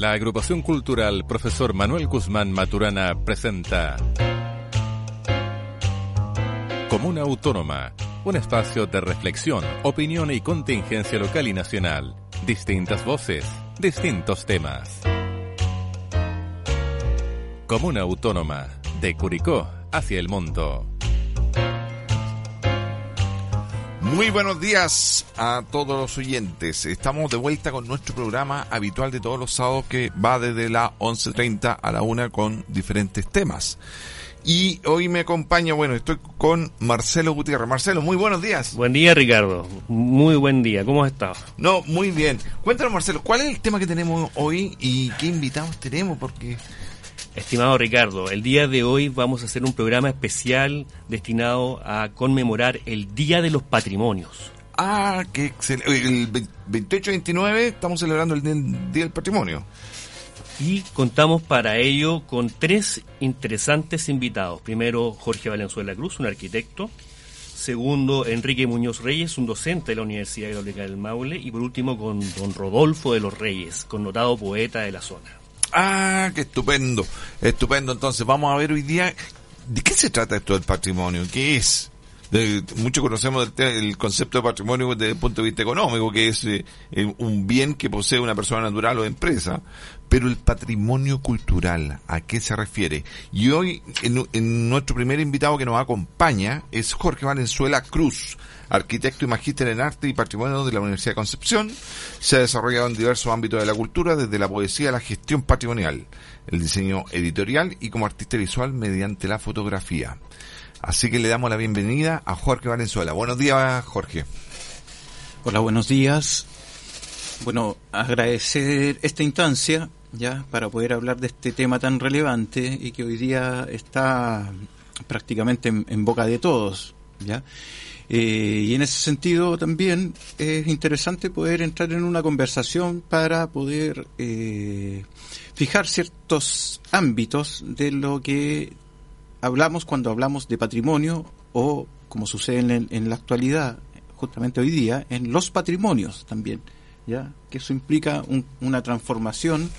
la agrupación cultural Profesor Manuel Guzmán Maturana presenta Comuna Autónoma, un espacio de reflexión, opinión y contingencia local y nacional. Distintas voces, distintos temas. Comuna Autónoma, de Curicó hacia el mundo. Muy buenos días a todos los oyentes. Estamos de vuelta con nuestro programa habitual de todos los sábados que va desde la 11.30 a la 1 con diferentes temas. Y hoy me acompaña, bueno, estoy con Marcelo Gutiérrez. Marcelo, muy buenos días. Buen día, Ricardo. Muy buen día. ¿Cómo has estado? No, muy bien. Cuéntanos, Marcelo, ¿cuál es el tema que tenemos hoy y qué invitados tenemos? Porque Estimado Ricardo, el día de hoy vamos a hacer un programa especial destinado a conmemorar el Día de los Patrimonios. Ah, qué excelente. El 28-29 estamos celebrando el Día del Patrimonio. Y contamos para ello con tres interesantes invitados. Primero, Jorge Valenzuela Cruz, un arquitecto. Segundo, Enrique Muñoz Reyes, un docente de la Universidad Hidráulica del Maule. Y por último, con don Rodolfo de los Reyes, connotado poeta de la zona. Ah, qué estupendo, estupendo. Entonces, vamos a ver hoy día, ¿de qué se trata esto del patrimonio? ¿Qué es? De, mucho conocemos el, el, concepto de patrimonio desde el punto de vista económico, que es eh, un bien que posee una persona natural o empresa, pero el patrimonio cultural, ¿a qué se refiere? Y hoy, en nuestro primer invitado que nos acompaña es Jorge Valenzuela Cruz, arquitecto y magíster en arte y patrimonio de la Universidad de Concepción. Se ha desarrollado en diversos ámbitos de la cultura, desde la poesía a la gestión patrimonial, el diseño editorial y como artista visual mediante la fotografía. Así que le damos la bienvenida a Jorge Valenzuela. Buenos días, Jorge. Hola, buenos días. Bueno, agradecer esta instancia ya para poder hablar de este tema tan relevante y que hoy día está prácticamente en, en boca de todos, ya. Eh, y en ese sentido también es interesante poder entrar en una conversación para poder eh, fijar ciertos ámbitos de lo que hablamos cuando hablamos de patrimonio o, como sucede en, en la actualidad, justamente hoy día, en los patrimonios también, ya que eso implica un, una transformación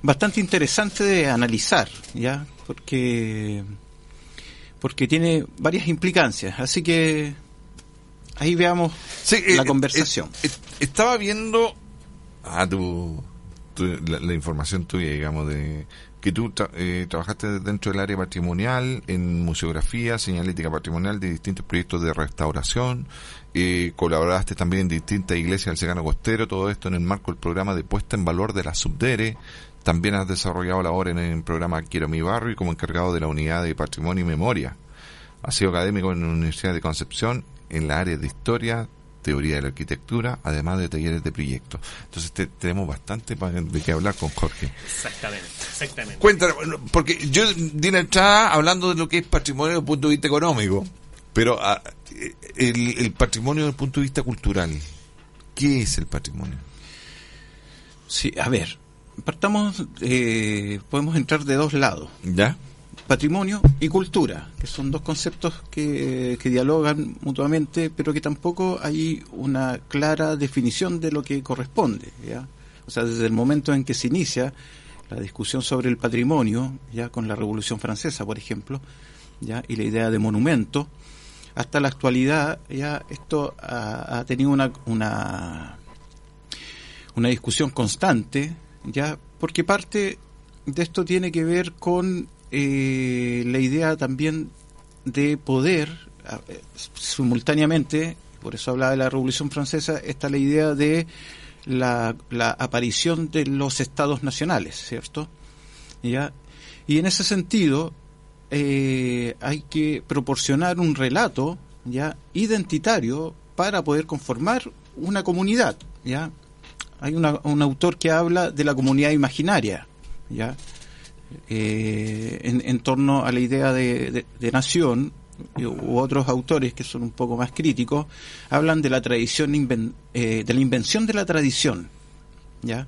bastante interesante de analizar, ya porque porque tiene varias implicancias. Así que ahí veamos sí, la eh, conversación. Eh, eh, estaba viendo ah, tu, tu la, la, información tuya, digamos, de que tú tra eh, trabajaste dentro del área patrimonial, en museografía, señalética patrimonial de distintos proyectos de restauración, eh, colaboraste también en distintas iglesias del Secano Costero, todo esto en el marco del programa de puesta en valor de la Subdere, también has desarrollado labor en el programa Quiero mi barrio y como encargado de la unidad de patrimonio y memoria. Has sido académico en la Universidad de Concepción en la área de historia, teoría de la arquitectura, además de talleres de proyectos. Entonces te, tenemos bastante de qué hablar con Jorge. Exactamente, exactamente. Cuéntanos, porque yo di la entrada hablando de lo que es patrimonio desde el punto de vista económico, pero a, el, el patrimonio desde el punto de vista cultural. ¿Qué es el patrimonio? Sí, a ver, partamos, eh, podemos entrar de dos lados. ¿Ya? Patrimonio y cultura, que son dos conceptos que, que, dialogan mutuamente, pero que tampoco hay una clara definición de lo que corresponde. ¿ya? O sea, desde el momento en que se inicia la discusión sobre el patrimonio, ya con la Revolución Francesa, por ejemplo, ya y la idea de monumento, hasta la actualidad ya esto ha, ha tenido una, una una discusión constante ya porque parte de esto tiene que ver con eh, la idea también de poder eh, simultáneamente por eso hablaba de la Revolución Francesa está la idea de la, la aparición de los estados nacionales cierto ya y en ese sentido eh, hay que proporcionar un relato ya identitario para poder conformar una comunidad ya hay una, un autor que habla de la comunidad imaginaria, ¿ya? Eh, en, torno a la idea de, nación, u otros autores que son un poco más críticos, hablan de la tradición, eh, de la invención de la tradición, ¿ya?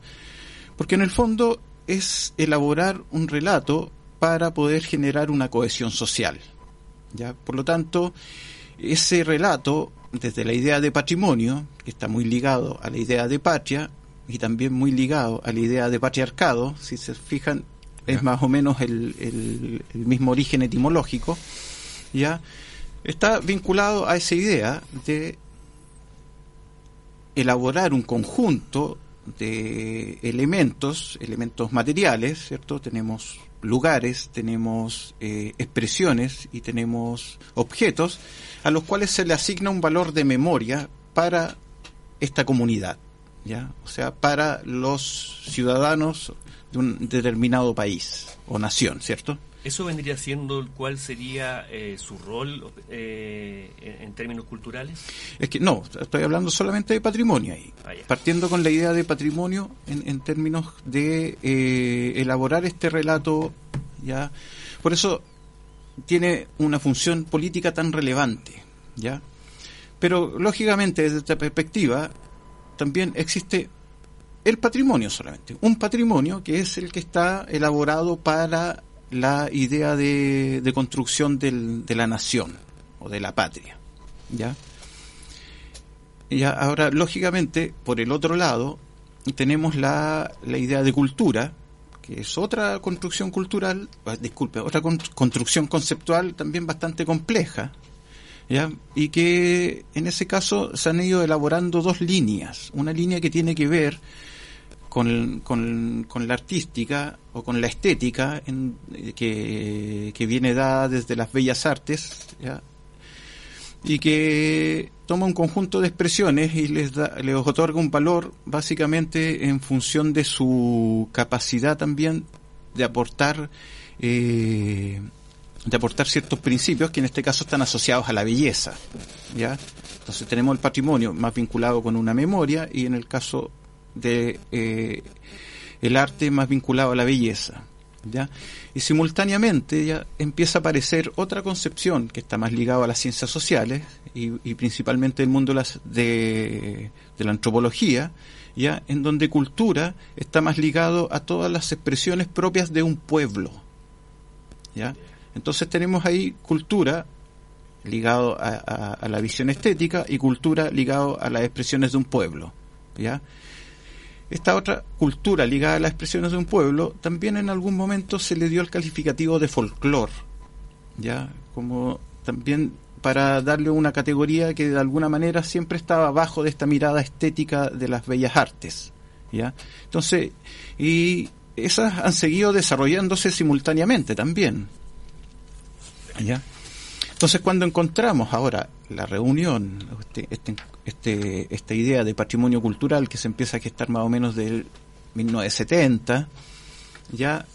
Porque en el fondo es elaborar un relato para poder generar una cohesión social, ¿ya? Por lo tanto, ese relato, desde la idea de patrimonio, que está muy ligado a la idea de patria, y también muy ligado a la idea de patriarcado, si se fijan, es más o menos el, el, el mismo origen etimológico, ya está vinculado a esa idea de elaborar un conjunto de elementos, elementos materiales, ¿cierto? Tenemos lugares, tenemos eh, expresiones y tenemos objetos a los cuales se le asigna un valor de memoria para esta comunidad, ¿ya? O sea, para los ciudadanos de un determinado país o nación, ¿cierto? ¿Eso vendría siendo cuál sería eh, su rol eh, en, términos culturales? Es que no, estoy hablando solamente de patrimonio ahí. Ah, partiendo con la idea de patrimonio en, en términos de eh, elaborar este relato, ya. Por eso tiene una función política tan relevante, ya. Pero lógicamente desde esta perspectiva también existe el patrimonio solamente, un patrimonio que es el que está elaborado para la idea de, de construcción de la nación o de la patria. ¿ya? ahora, lógicamente, por el otro lado, tenemos la, la idea de cultura, que es otra construcción cultural, ah, disculpe, otra construcción conceptual también bastante compleja, ¿ya? y que en ese caso se han ido elaborando dos líneas. Una línea que tiene que ver con, con, la artística o con la estética en, que, que, viene dada desde las bellas artes y que toma un conjunto de expresiones y les, da, les otorga un valor básicamente en función de su capacidad también de aportar eh, de aportar ciertos principios que en este caso están asociados a la belleza ya entonces tenemos el patrimonio más vinculado con una memoria y en el caso de eh, el arte más vinculado a la belleza. ¿ya? Y simultáneamente ya empieza a aparecer otra concepción que está más ligada a las ciencias sociales y, principalmente el mundo de, las, de, la antropología, ya en donde cultura está más ligado a todas las expresiones propias de un pueblo. ¿ya? Entonces tenemos ahí cultura ligado a, a, la visión estética y cultura ligado a las expresiones de un pueblo. ¿ya? Esta otra cultura ligada a las expresiones de un pueblo, también en algún momento se le dio el calificativo de folclore, ya, como también para darle una categoría que de alguna manera siempre estaba bajo de esta mirada estética de las bellas artes, ya. Entonces, y esas han seguido desarrollándose simultáneamente también, ya. Entonces, cuando encontramos ahora la reunión, este, este, este, esta idea de patrimonio cultural que se empieza a gestar más o menos del 1970, ya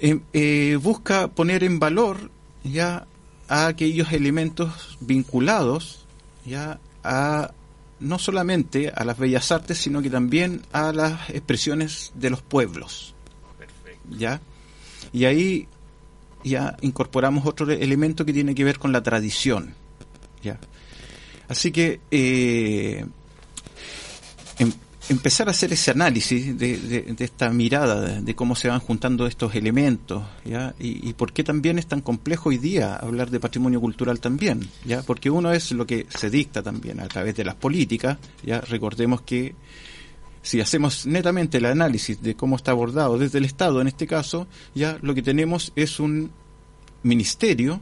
eh, eh, busca poner en valor ya a aquellos elementos vinculados ya a no solamente a las bellas artes, sino que también a las expresiones de los pueblos. ¿Ya? Y ahí ya incorporamos otro elemento que tiene que ver con la tradición. ¿ya? Así que eh, em, empezar a hacer ese análisis de, esta mirada de, cómo se van juntando estos elementos ¿ya? Y, por qué también es tan complejo hoy día hablar de patrimonio cultural también ya porque uno es lo que se dicta también a través de las políticas ya recordemos que si hacemos netamente el análisis de cómo está abordado desde el Estado en este caso, ya lo que tenemos es un ministerio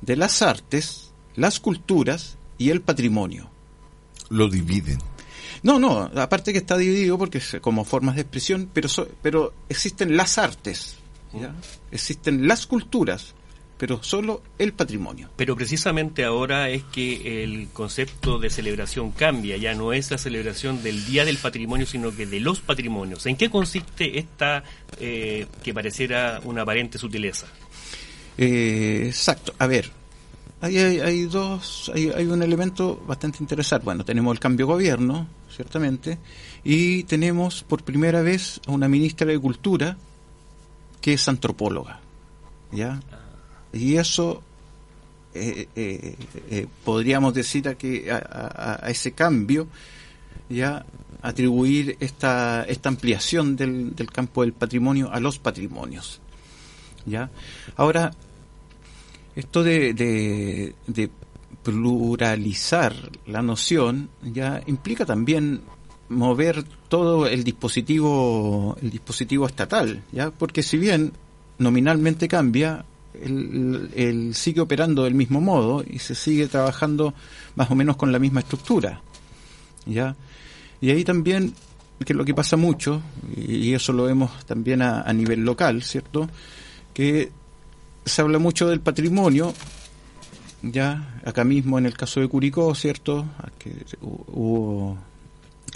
de las artes, las culturas y el patrimonio. Lo dividen. No, no, aparte que está dividido porque es como formas de expresión, pero, pero existen las artes, ¿ya? existen las culturas, pero solo el patrimonio. Pero precisamente ahora es que el concepto de celebración cambia, ya no es la celebración del Día del Patrimonio, sino que de los patrimonios. ¿En qué consiste esta eh, que pareciera una aparente sutileza? Eh, exacto, a ver, hay, hay, dos, hay, hay, un elemento bastante interesante. Bueno, tenemos el cambio de gobierno, ciertamente, y tenemos por primera vez a una ministra de Cultura que es antropóloga, ¿ya? Y eso eh, eh, eh, podríamos decir a que a, ese cambio ya atribuir esta, esta ampliación del, del campo del patrimonio a los patrimonios. ¿ya? Ahora, esto de, de, pluralizar la noción ya implica también mover todo el dispositivo el dispositivo estatal ya porque si bien nominalmente cambia el, sigue operando del mismo modo y se sigue trabajando más o menos con la misma estructura ya y ahí también que lo que pasa mucho y eso lo vemos también a, a nivel local cierto que se habla mucho del patrimonio ya acá mismo en el caso de Curicó cierto hubo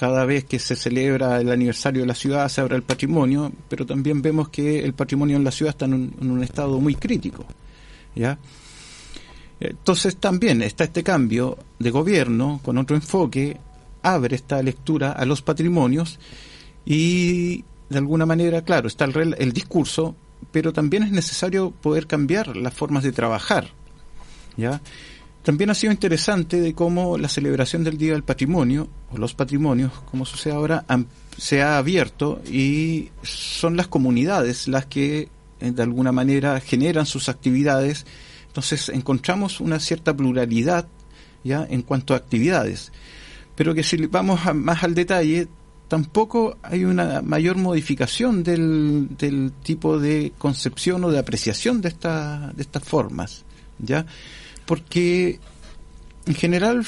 cada vez que se celebra el aniversario de la ciudad se abre el patrimonio, pero también vemos que el patrimonio en la ciudad está en un, estado muy crítico. ¿ya? Entonces también está este cambio de gobierno con otro enfoque, abre esta lectura a los patrimonios y de alguna manera, claro, está el, el discurso, pero también es necesario poder cambiar las formas de trabajar. ¿ya? También ha sido interesante de cómo la celebración del Día del Patrimonio, o los patrimonios, como sucede ahora, se ha abierto y son las comunidades las que eh, de alguna manera generan sus actividades. Entonces encontramos una cierta pluralidad ya en cuanto a actividades. Pero que si vamos más al detalle, tampoco hay una mayor modificación del, del tipo de concepción o de apreciación de, esta, de estas formas. ¿ya? Porque en general,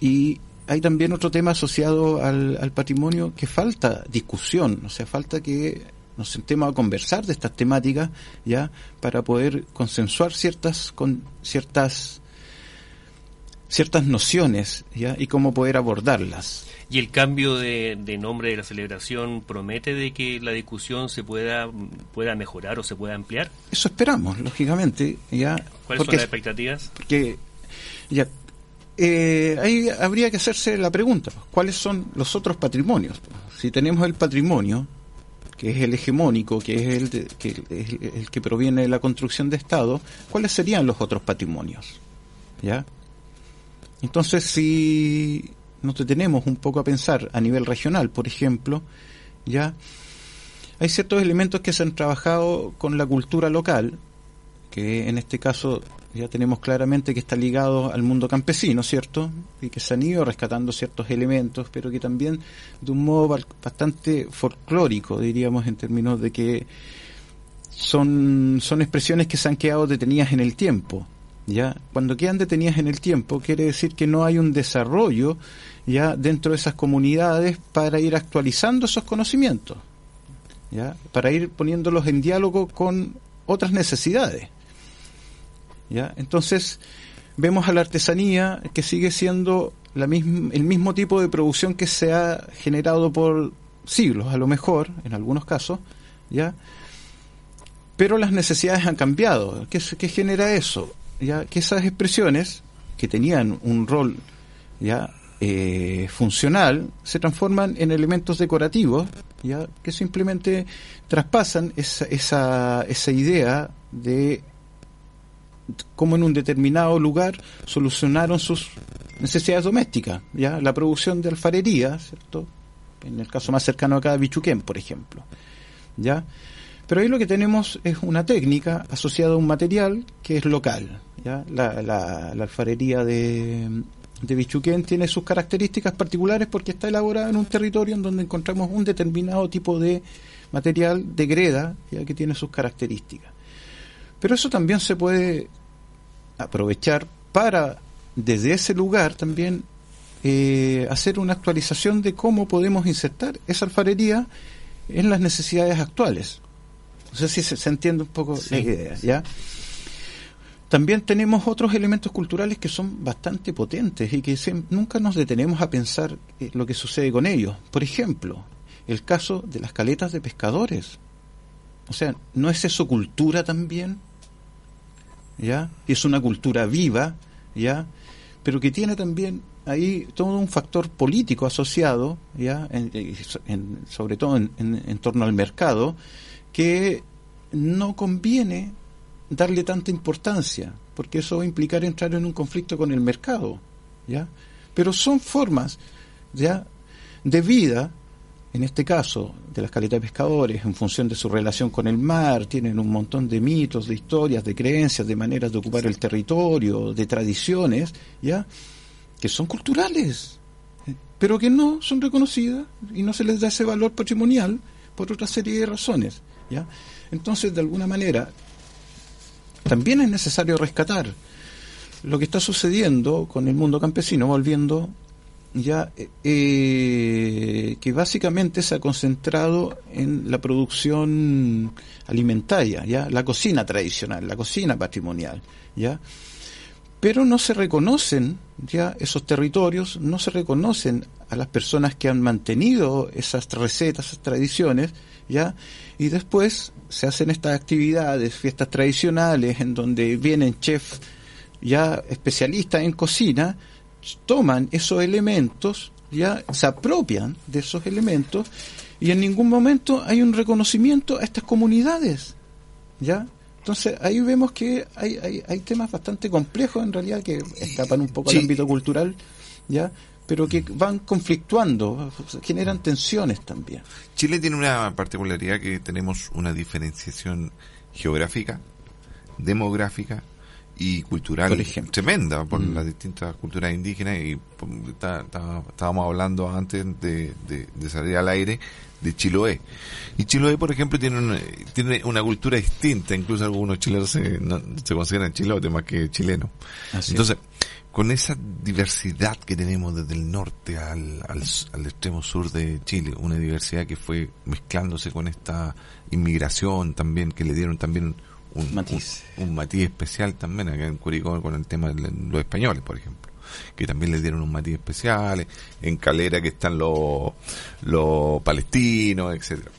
y hay también otro tema asociado al, patrimonio que falta discusión, o sea, falta que nos sentemos a conversar de estas temáticas ya para poder consensuar ciertas con ciertas ciertas nociones ya y cómo poder abordarlas y el cambio de, nombre de la celebración promete de que la discusión se pueda pueda mejorar o se pueda ampliar eso esperamos lógicamente ya cuáles son las expectativas porque ya eh, ahí habría que hacerse la pregunta cuáles son los otros patrimonios si tenemos el patrimonio que es el hegemónico, que es el, que, el que proviene de la construcción de Estado, ¿cuáles serían los otros patrimonios? ¿Ya? Entonces, si nos detenemos un poco a pensar a nivel regional, por ejemplo, ya hay ciertos elementos que se han trabajado con la cultura local, que en este caso ya tenemos claramente que está ligado al mundo campesino, ¿cierto? Y que se han ido rescatando ciertos elementos, pero que también de un modo bastante folclórico, diríamos, en términos de que son, son expresiones que se han quedado detenidas en el tiempo. ¿Ya? Cuando quedan detenidas en el tiempo, quiere decir que no hay un desarrollo ya dentro de esas comunidades para ir actualizando esos conocimientos, ¿ya? para ir poniéndolos en diálogo con otras necesidades. ¿ya? Entonces, vemos a la artesanía que sigue siendo la misma, el mismo tipo de producción que se ha generado por siglos, a lo mejor, en algunos casos, ¿ya? Pero las necesidades han cambiado. ¿Qué, qué genera eso? ¿Ya? Que esas expresiones, que tenían un rol ya eh, funcional se transforman en elementos decorativos ya que simplemente traspasan esa, esa, esa idea de cómo en un determinado lugar solucionaron sus necesidades domésticas ya la producción de alfarería cierto en el caso más cercano acá Bichuquén por ejemplo ya pero ahí lo que tenemos es una técnica asociada a un material que es local ya la, la alfarería de de Bichuquén tiene sus características particulares porque está elaborada en un territorio en donde encontramos un determinado tipo de material de greda ya que tiene sus características. Pero eso también se puede aprovechar para desde ese lugar también eh, hacer una actualización de cómo podemos insertar esa alfarería en las necesidades actuales. No sé si se, entiende un poco la idea, ¿ya? También tenemos otros elementos culturales que son bastante potentes y que nunca nos detenemos a pensar eh, lo que sucede con ellos. Por ejemplo, el caso de las caletas de pescadores. O sea, ¿no es eso cultura también? ¿Ya? Es una cultura viva, ¿ya? Pero que tiene también ahí todo un factor político asociado, ¿ya? Eh, sobre todo en, en torno al mercado, que no conviene darle tanta importancia, porque eso va a implicar entrar en un conflicto con el mercado, ¿ya? Pero son formas, ¿ya? de vida, en este caso, de las caletas de pescadores, en función de su relación con el mar, tienen un montón de mitos, de historias, de creencias, de maneras de ocupar el territorio, de tradiciones, ¿ya? que son culturales, pero que no son reconocidas y no se les da ese valor patrimonial por otra serie de razones. ¿ya? Entonces, de alguna manera, también es necesario rescatar lo que está sucediendo con el mundo campesino, volviendo ya eh, que básicamente se ha concentrado en la producción alimentaria, ya la cocina tradicional, la cocina patrimonial, ya. Pero no se reconocen ya esos territorios, no se reconocen a las personas que han mantenido esas recetas, esas tradiciones, ya, y después se hacen estas actividades, fiestas tradicionales, en donde vienen chefs ya especialistas en cocina, toman esos elementos, ya se apropian de esos elementos, y en ningún momento hay un reconocimiento a estas comunidades, ya, entonces ahí vemos que hay, hay, hay temas bastante complejos en realidad que escapan un poco al ámbito cultural, ¿ya? Pero que van conflictuando, generan tensiones también. Chile tiene una particularidad que tenemos una diferenciación geográfica, demográfica y cultural tremenda por mm. las distintas culturas indígenas y estábamos hablando antes de, de, salir al aire de Chiloé. Y Chiloé, por ejemplo, tiene una, tiene una cultura distinta, incluso algunos chilenos se, se consideran chilotes más que chilenos. Entonces, con esa diversidad que tenemos desde el norte al, al, extremo sur de Chile, una diversidad que fue mezclándose con esta inmigración también, que le dieron también un matiz, un, matiz especial también acá en Curicó con el tema de los españoles, por ejemplo que también le dieron un matiz especial, en Calera que están los, los palestinos, etcétera.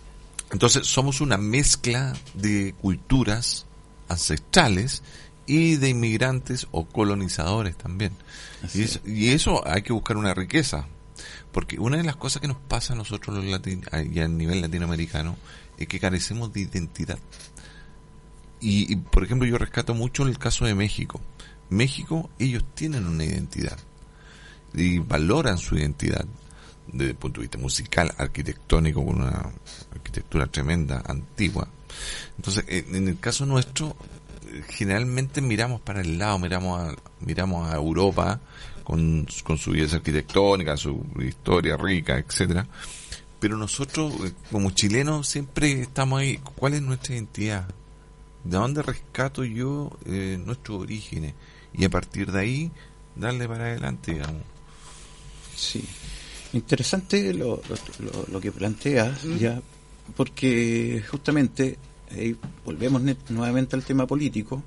Entonces somos una mezcla de culturas ancestrales y de inmigrantes o colonizadores también. Y eso, y eso, hay que buscar una riqueza, porque una de las cosas que nos pasa a nosotros los latinos, a nivel latinoamericano, es que carecemos de identidad. y, por ejemplo, yo rescato mucho el caso de México. México, ellos tienen una identidad y valoran su identidad desde el punto de vista musical, arquitectónico, con una arquitectura tremenda, antigua. Entonces, en el caso nuestro, generalmente miramos para el lado, miramos a, miramos a Europa con, con su belleza arquitectónica, su historia rica, etcétera. Pero nosotros, eh, como chilenos, siempre estamos ahí. ¿Cuál es nuestra identidad? ¿De dónde rescato yo eh, nuestros orígenes? y a partir de ahí darle para adelante, digamos. Sí, interesante lo, lo, que planteas, ya, porque justamente ahí volvemos nuevamente al tema político,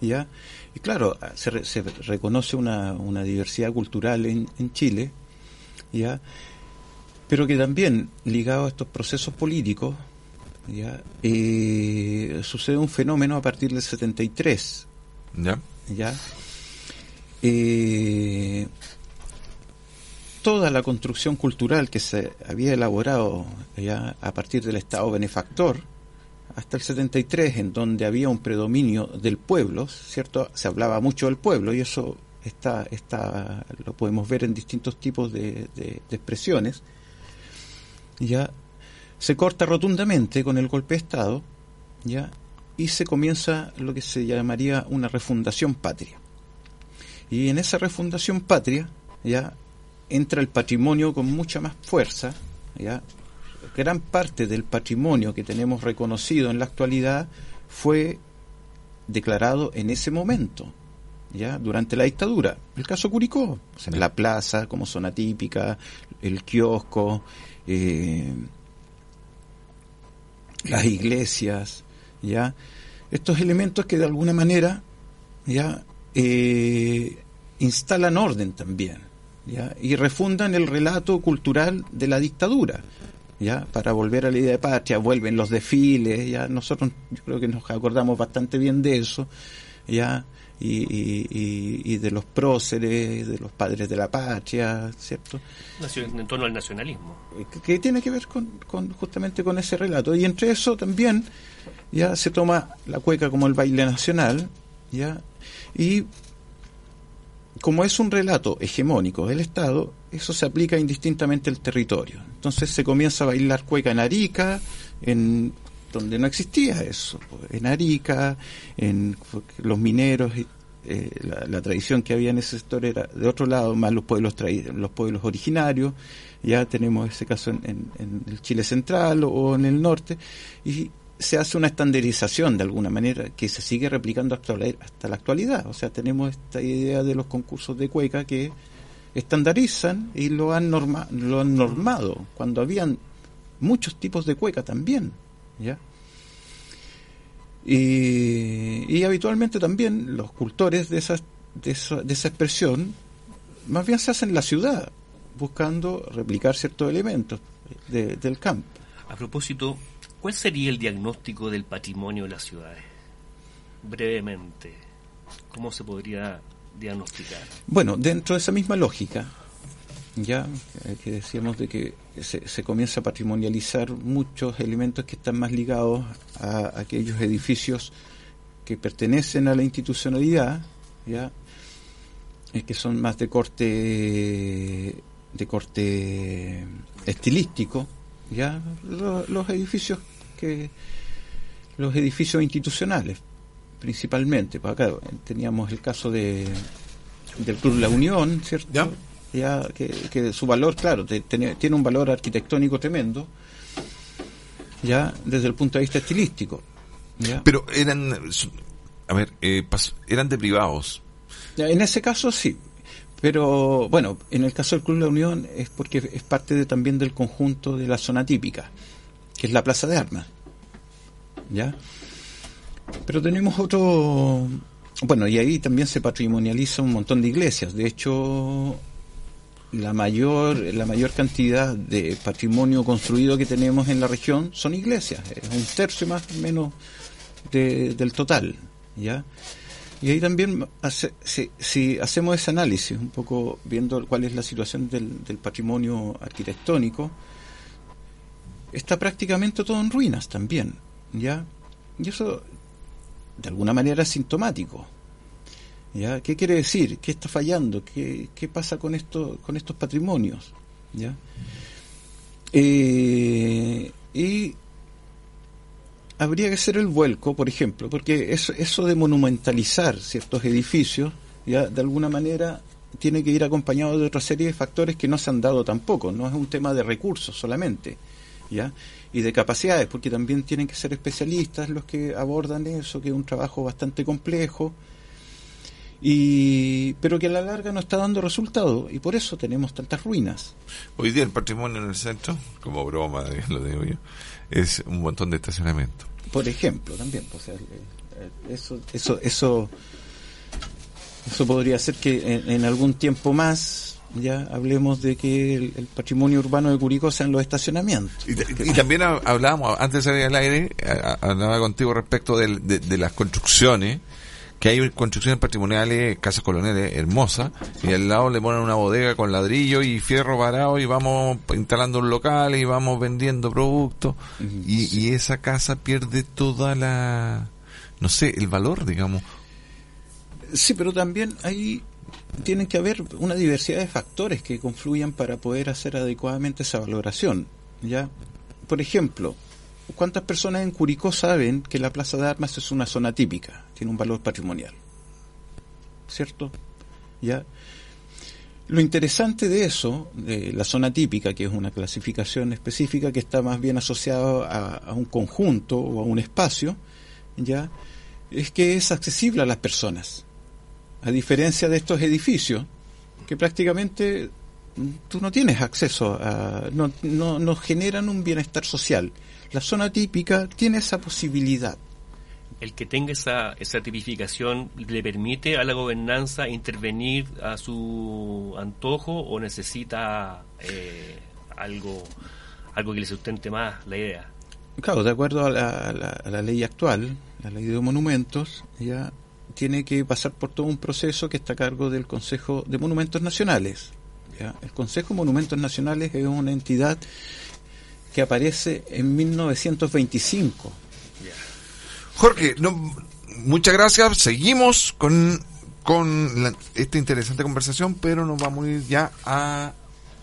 ya, y claro, se, se reconoce una, una, diversidad cultural en, en Chile, ya, pero que también ligado a estos procesos políticos, ya, eh, sucede un fenómeno a partir del 73, ¿Ya? ¿ya? Eh, toda la construcción cultural que se había elaborado ya a partir del Estado benefactor hasta el 73, en donde había un predominio del pueblo, ¿cierto? Se hablaba mucho del pueblo y eso está, está lo podemos ver en distintos tipos de, expresiones. Ya se corta rotundamente con el golpe de Estado, ya y se comienza lo que se llamaría una refundación patria. Y en esa refundación patria ya entra el patrimonio con mucha más fuerza, ya gran parte del patrimonio que tenemos reconocido en la actualidad fue declarado en ese momento, ya durante la dictadura. El caso Curicó, la plaza como zona típica, el kiosco, eh, las iglesias, ya estos elementos que de alguna manera ya eh, instalan orden también ¿ya? y refundan el relato cultural de la dictadura ya para volver a la idea de patria vuelven los desfiles ya nosotros yo creo que nos acordamos bastante bien de eso ya y, de los próceres, de los padres de la patria, ¿cierto? En torno al nacionalismo. Que, tiene que ver con, con, justamente con ese relato. Y entre eso también ya se toma la cueca como el baile nacional, ya, y como es un relato hegemónico del Estado, eso se aplica indistintamente al territorio. Entonces se comienza a bailar cueca en Arica, en donde no existía eso, en Arica, en los mineros eh, la, tradición que había en ese sector era de otro lado, más los pueblos los pueblos originarios, ya tenemos ese caso en, el Chile central o, en el norte, y se hace una estandarización de alguna manera que se sigue replicando hasta la, hasta la actualidad. O sea, tenemos esta idea de los concursos de cueca que estandarizan y lo han, norma, lo han normado, cuando habían muchos tipos de cueca también. ¿ya? Y, habitualmente también los cultores de, de, esa, de esa expresión más bien se hacen en la ciudad, buscando replicar ciertos elementos del campo. A propósito, ¿cuál sería el diagnóstico del patrimonio de las ciudades? Brevemente, ¿cómo se podría diagnosticar? Bueno, dentro de esa misma lógica, ya eh, que decíamos de que se, comienza a patrimonializar muchos elementos que están más ligados a, aquellos edificios que pertenecen a la institucionalidad, ya es que son más de corte de corte estilístico, ya los, edificios que los edificios institucionales principalmente, pues acá teníamos el caso de del Club La Unión, ¿cierto? ya que, su valor, claro, tiene, un valor arquitectónico tremendo, ya desde el punto de vista estilístico. Pero eran, a ver, eh, eran de privados. en ese caso sí, pero bueno, en el caso del Club La Unión es porque es parte de, también del conjunto de la zona típica, que es la Plaza de Armas. ¿Ya? Pero tenemos otro, bueno, y ahí también se patrimonializa un montón de iglesias. De hecho, la mayor, la mayor cantidad de patrimonio construido que tenemos en la región son iglesias, es un tercio más o menos del total, ¿ya? Y ahí también, si, hacemos ese análisis, un poco viendo cuál es la situación del patrimonio arquitectónico, está prácticamente todo en ruinas también, ¿ya? Y eso, de alguna manera, es sintomático, ¿ya? ¿Qué quiere decir? ¿Qué está fallando? ¿Qué, qué pasa con, esto, con estos patrimonios? ¿ya? Eh, y habría que hacer el vuelco, por ejemplo, porque eso, eso de monumentalizar ciertos edificios, ya de alguna manera tiene que ir acompañado de otra serie de factores que no se han dado tampoco, no es un tema de recursos solamente, ¿ya? y de capacidades, porque también tienen que ser especialistas los que abordan eso, que es un trabajo bastante complejo, y pero que a la larga no está dando resultado y por eso tenemos tantas ruinas. Hoy día el patrimonio en el centro, como broma, lo digo yo, es un montón de estacionamiento. Por ejemplo, también, pues, eso, eso, eso, eso podría ser que en, algún tiempo más ya hablemos de que el, patrimonio urbano de Curicó sean los estacionamientos. Y, también hablábamos, antes de salir al aire, hablaba contigo respecto de, de las construcciones que hay construcciones patrimoniales, casas coloniales hermosas, y al lado le ponen una bodega con ladrillo y fierro varado y vamos instalando un local y vamos vendiendo productos y, esa casa pierde toda la, no sé, el valor, digamos. Sí, pero también ahí tienen que haber una diversidad de factores que confluyan para poder hacer adecuadamente esa valoración. ¿ya? Por ejemplo, ¿Cuántas personas en Curicó saben que la Plaza de Armas es una zona típica? Tiene un valor patrimonial. ¿Cierto? ¿Ya? Lo interesante de eso, de la zona típica, que es una clasificación específica que está más bien asociada a, un conjunto o a un espacio, ya, es que es accesible a las personas. A diferencia de estos edificios, que prácticamente tú no tienes acceso a, no, no, no generan un bienestar social la zona típica tiene esa posibilidad. El que tenga esa, esa tipificación le permite a la gobernanza intervenir a su antojo o necesita eh, algo, algo que le sustente más la idea. Claro, de acuerdo a la, ley actual, la ley de monumentos, ya tiene que pasar por todo un proceso que está a cargo del Consejo de Monumentos Nacionales. El Consejo de Monumentos Nacionales es una entidad que aparece en 1925. Jorge, no, muchas gracias. Seguimos con, con esta interesante conversación, pero nos vamos a ir ya a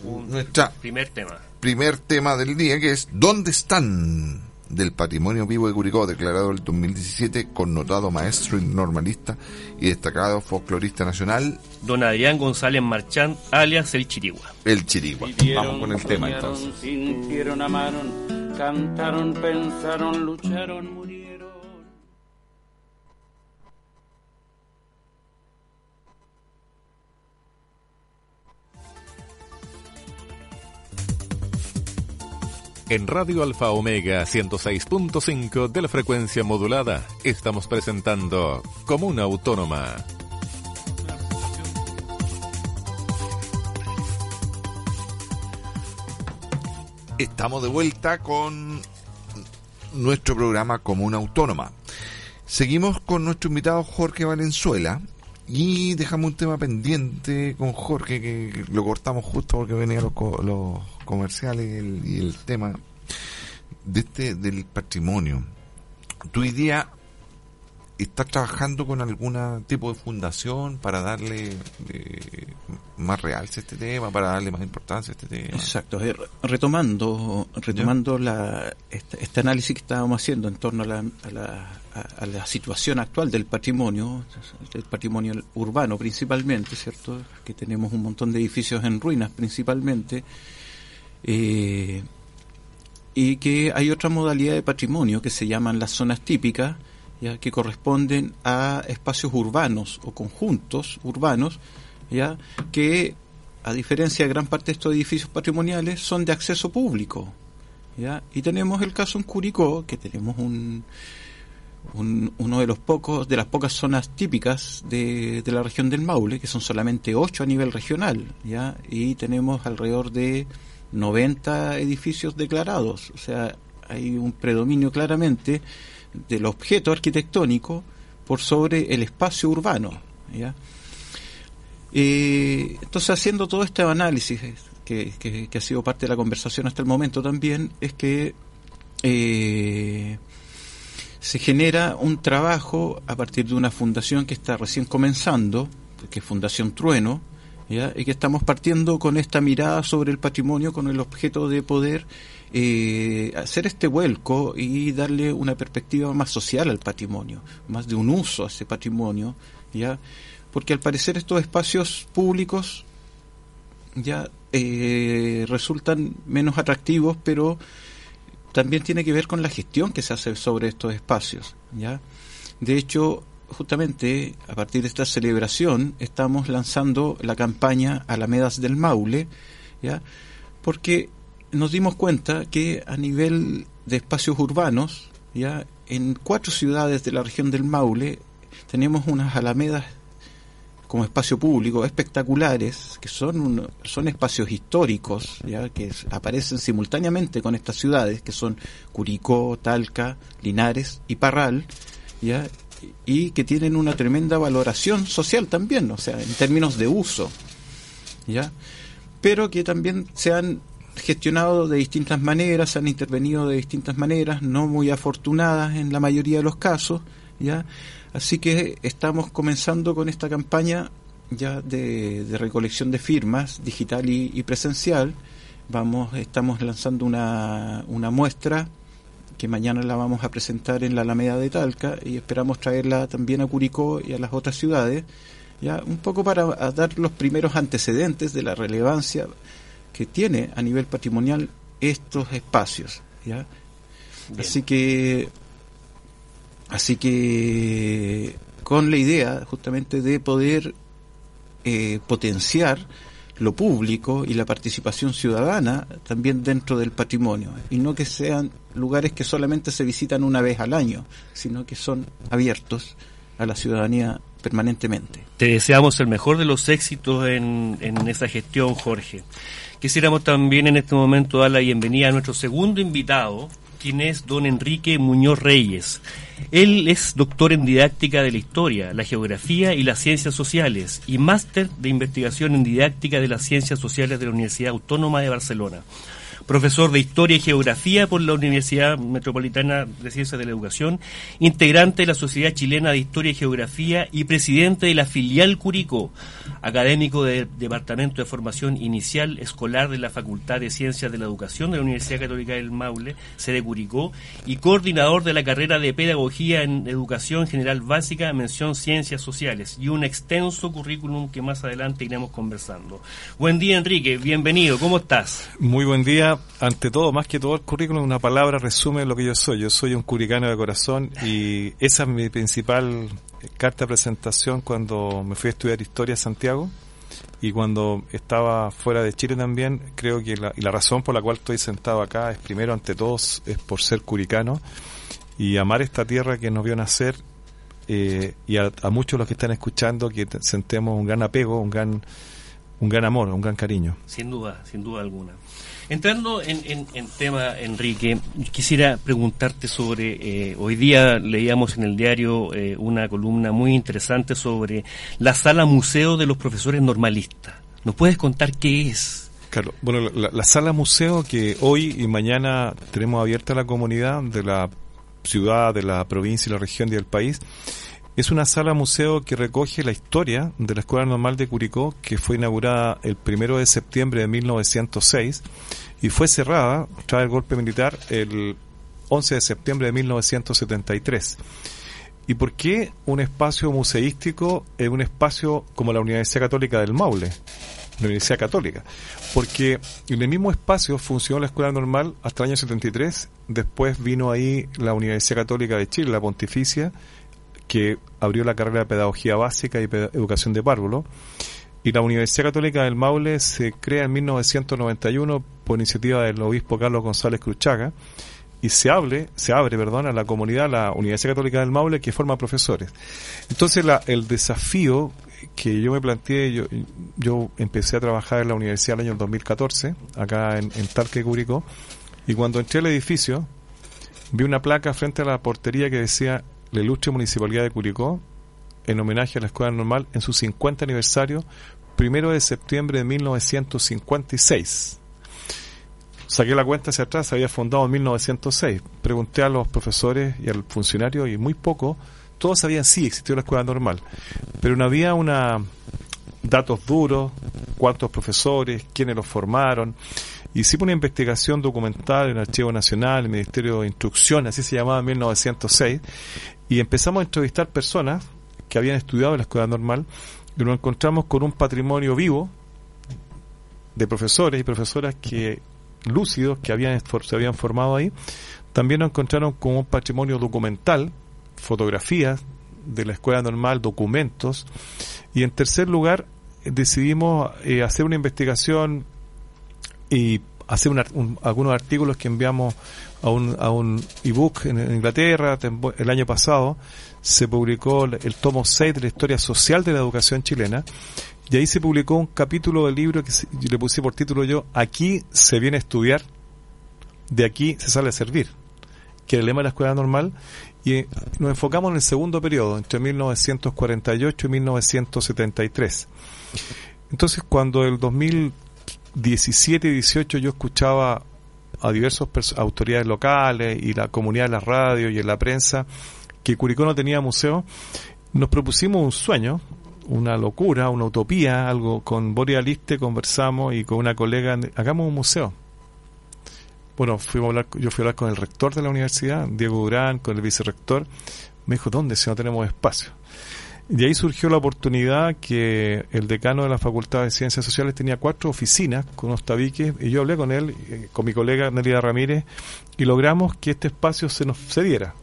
nuestra primer tema. Primer tema del día, que es ¿Dónde están? Del Patrimonio Vivo de Curicó, declarado el 2017, connotado maestro y normalista y destacado folclorista nacional. Don Adrián González Marchán, alias El Chirigua. El Chirigua. Vamos con el tema entonces. Sintieron, amaron, cantaron, pensaron, lucharon, murieron. En Radio Alfa Omega 106.5 de la frecuencia modulada estamos presentando Comuna Autónoma. Estamos de vuelta con nuestro programa Comuna Autónoma. Seguimos con nuestro invitado Jorge Valenzuela y dejamos un tema pendiente con Jorge que lo cortamos justo porque venía los, los comerciales y el, y el tema de este del patrimonio. ¿Tu idea estás trabajando con algún tipo de fundación para darle eh, más realce a este tema, para darle más importancia a este tema? Exacto. Retomando retomando la, este, este, análisis que estábamos haciendo en torno a la, a la, a, la situación actual del patrimonio, del patrimonio urbano principalmente, ¿cierto? Que tenemos un montón de edificios en ruinas principalmente. Eh, y que hay otra modalidad de patrimonio que se llaman las zonas típicas, ya que corresponden a espacios urbanos o conjuntos urbanos, ya que a diferencia de gran parte de estos edificios patrimoniales son de acceso público, ya. Y tenemos el caso en Curicó que tenemos un, uno de los pocos de las pocas zonas típicas de, de la región del Maule que son solamente ocho a nivel regional, ya. Y tenemos alrededor de 90 edificios declarados. O sea, hay un predominio claramente del objeto arquitectónico por sobre el espacio urbano. ¿ya? Eh, entonces, haciendo todo este análisis que, que, ha sido parte de la conversación hasta el momento también, es que eh, se genera un trabajo a partir de una fundación que está recién comenzando, que es Fundación Trueno, y que estamos partiendo con esta mirada sobre el patrimonio con el objeto de poder eh, hacer este vuelco y darle una perspectiva más social al patrimonio, más de un uso a ese patrimonio, ya porque al parecer estos espacios públicos ya eh, resultan menos atractivos, pero también tiene que ver con la gestión que se hace sobre estos espacios, ya. De hecho, justamente a partir de esta celebración estamos lanzando la campaña Alamedas del Maule, ¿ya? porque nos dimos cuenta que a nivel de espacios urbanos, ya en cuatro ciudades de la región del Maule tenemos unas alamedas como espacio público espectaculares que son son espacios históricos ya que aparecen simultáneamente con estas ciudades que son Curicó, Talca, Linares y Parral ya y que tienen una tremenda valoración social también, o sea, en términos de uso, ¿ya? Pero que también se han gestionado de distintas maneras, se han intervenido de distintas maneras, no muy afortunadas en la mayoría de los casos, ¿ya? Así que estamos comenzando con esta campaña ya de, recolección de firmas digital y, y, presencial. Vamos, estamos lanzando una, una muestra que mañana la vamos a presentar en la Alameda de Talca y esperamos traerla también a Curicó y a las otras ciudades, ya un poco para dar los primeros antecedentes de la relevancia que tiene a nivel patrimonial estos espacios, ya. Así que así que con la idea justamente de poder eh, potenciar lo público y la participación ciudadana también dentro del patrimonio y no que sean lugares que solamente se visitan una vez al año, sino que son abiertos a la ciudadanía permanentemente. Te deseamos el mejor de los éxitos en, en esa gestión, Jorge. Quisiéramos también en este momento dar la bienvenida a nuestro segundo invitado, quien es don Enrique Muñoz Reyes. Él es doctor en didáctica de la historia, la geografía y las ciencias sociales y máster de investigación en didáctica de las ciencias sociales de la Universidad Autónoma de Barcelona. Profesor de Historia y Geografía por la Universidad Metropolitana de Ciencias de la Educación, integrante de la Sociedad Chilena de Historia y Geografía y presidente de la filial Curicó, académico del Departamento de Formación Inicial Escolar de la Facultad de Ciencias de la Educación de la Universidad Católica del Maule, sede Curicó, y coordinador de la carrera de Pedagogía en Educación General Básica, mención Ciencias Sociales, y un extenso currículum que más adelante iremos conversando. Buen día, Enrique, bienvenido, ¿cómo estás? Muy buen día. Ante todo, más que todo el currículum, una palabra resume lo que yo soy. Yo soy un curicano de corazón y esa es mi principal carta de presentación cuando me fui a estudiar historia a Santiago y cuando estaba fuera de Chile también, creo que la, y la razón por la cual estoy sentado acá es primero ante todos es por ser curicano y amar esta tierra que nos vio nacer eh, y a, a muchos de los que están escuchando que te- sentemos un gran apego, un gran un gran amor, un gran cariño. Sin duda, sin duda alguna. Entrando en, en- tema, Enrique, quisiera preguntarte sobre, eh, hoy día leíamos en el diario eh, una columna muy interesante sobre la sala museo de los profesores normalistas. ¿Nos puedes contar qué es? Claro, bueno, la, la sala museo que hoy y mañana tenemos abierta a la comunidad de la ciudad, de la provincia y la región y del país, es una sala museo que recoge la historia de la Escuela Normal de Curicó, que fue inaugurada el primero de septiembre de 1906 y fue cerrada tras el golpe militar el 11 de septiembre de 1973. ¿Y por qué un espacio museístico en un espacio como la Universidad Católica del Maule? La Universidad Católica. Porque en el mismo espacio funcionó la Escuela Normal hasta el año 73. Después vino ahí la Universidad Católica de Chile, la Pontificia, que abrió la carrera de Pedagogía Básica y Educación de Párvulo. Y la Universidad Católica del Maule se crea en 1991 por iniciativa del obispo Carlos González Cruchaga y se abre, se abre, perdón, a la comunidad, la Universidad Católica del Maule, que forma profesores. Entonces, la, el desafío que yo me planteé, yo, yo empecé a trabajar en la universidad el año 2014, acá en, en Talque, Curicó, y cuando entré al edificio, vi una placa frente a la portería que decía la ilustre municipalidad de Curicó, en homenaje a la escuela normal, en su 50 aniversario, primero de septiembre de 1956 saqué la cuenta hacia atrás, se había fundado en 1906. Pregunté a los profesores y al funcionario y muy poco, todos sabían sí, existió la escuela normal, pero no había una datos duros, cuántos profesores, quiénes los formaron. Hicimos una investigación documental en el Archivo Nacional, el Ministerio de Instrucción, así se llamaba en 1906, y empezamos a entrevistar personas que habían estudiado en la escuela normal y nos encontramos con un patrimonio vivo de profesores y profesoras que lúcidos que habían se habían formado ahí. También nos encontraron con un patrimonio documental, fotografías de la escuela normal, documentos. Y en tercer lugar, decidimos eh, hacer una investigación y hacer algunos artículos que enviamos a un, a un ebook en, Inglaterra el año pasado. Se publicó el, tomo 6 de la historia social de la educación chilena. Y ahí se publicó un capítulo del libro que le puse por título yo, Aquí se viene a estudiar, de aquí se sale a servir, que el lema de la escuela normal, y nos enfocamos en el segundo periodo, entre 1948 y 1973. Entonces, cuando el 2017 y 18 yo escuchaba a diversas autoridades locales y la comunidad de la radio y en la prensa que Curicó no tenía museo, nos propusimos un sueño, una locura, una utopía, algo con Boris Aliste conversamos y con una colega, hagamos un museo. Bueno, fuimos a yo fui a hablar con el rector de la universidad, Diego Durán, con el vicerrector. Me dijo, ¿dónde si no tenemos espacio? De ahí surgió la oportunidad que el decano de la Facultad de Ciencias Sociales tenía cuatro oficinas con unos tabiques y yo hablé con él, eh, con mi colega Nelida Ramírez, y logramos que este espacio se nos cediera.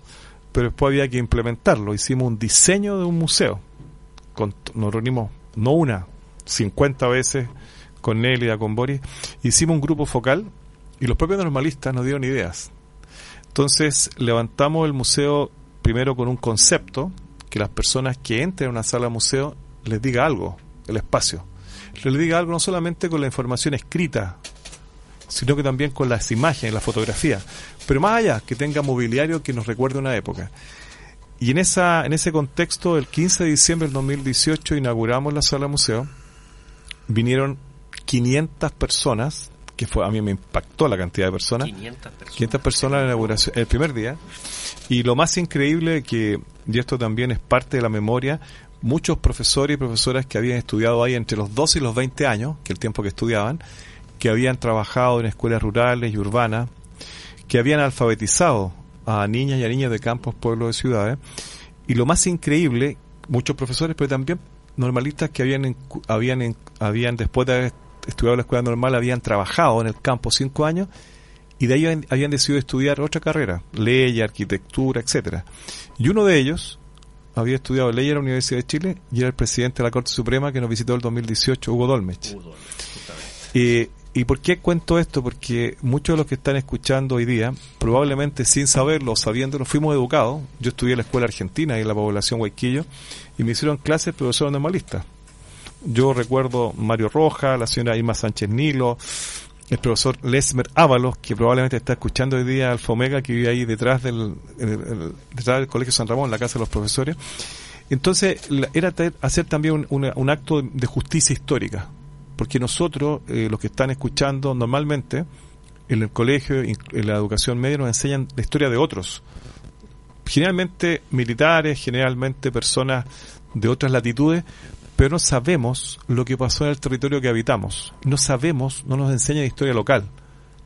Pero después había que implementarlo. Hicimos un diseño de un museo. Con, nos reunimos no una, 50 veces con Nélida, con Boris. Hicimos un grupo focal y los propios normalistas nos dieron ideas. Entonces levantamos el museo primero con un concepto que las personas que entren a una sala museo les diga algo, el espacio. Les diga algo no solamente con la información escrita, sino que también con las imágenes, la fotografía. Pero más allá, que tenga mobiliario que nos recuerde una época. Y en, esa, en ese contexto, el 15 de diciembre del 2018 inauguramos la sala museo. Vinieron 500 personas que fue a mí me impactó la cantidad de personas. 500 personas. 500 personas en la inauguración, el primer día. Y lo más increíble que, y esto también es parte de la memoria, muchos profesores y profesoras que habían estudiado ahí entre los 12 y los 20 años, que el tiempo que estudiaban, que habían trabajado en escuelas rurales y urbanas, que habían alfabetizado a niñas y a niños de campos, pueblos, de ciudades. Y lo más increíble, muchos profesores, pero también normalistas que habían, habían, habían después de haber estudiado la escuela normal, habían trabajado en el campo cinco años y de ahí habían, habían decidido estudiar otra carrera, ley, arquitectura, etcétera. Y uno de ellos había estudiado ley en la Universidad de Chile y era el presidente de la Corte Suprema que nos visitó el 2018, Hugo Dolmech. Hugo. Eh, ¿Y por qué cuento esto? Porque muchos de los que están escuchando hoy día, probablemente sin saberlo o sabiéndolo, fuimos educados. Yo estudié en la escuela argentina y en la población Huayquillo y me hicieron clases profesores normalistas. Yo recuerdo Mario Roja, la señora Irma Sánchez Nilo, el profesor Lesmer Ábalos, que probablemente está escuchando hoy día Alfa Omega, que vive ahí detrás del, detrás del Colegio San Ramón, la casa de los profesores. Entonces, era hacer también un, acto de, justicia histórica, porque nosotros, eh, los que están escuchando, normalmente en el colegio, en la educación media, nos enseñan la historia de otros. Generalmente militares, generalmente personas de otras latitudes, pero no sabemos lo que pasó en el territorio que habitamos. No sabemos, no nos enseñan historia local,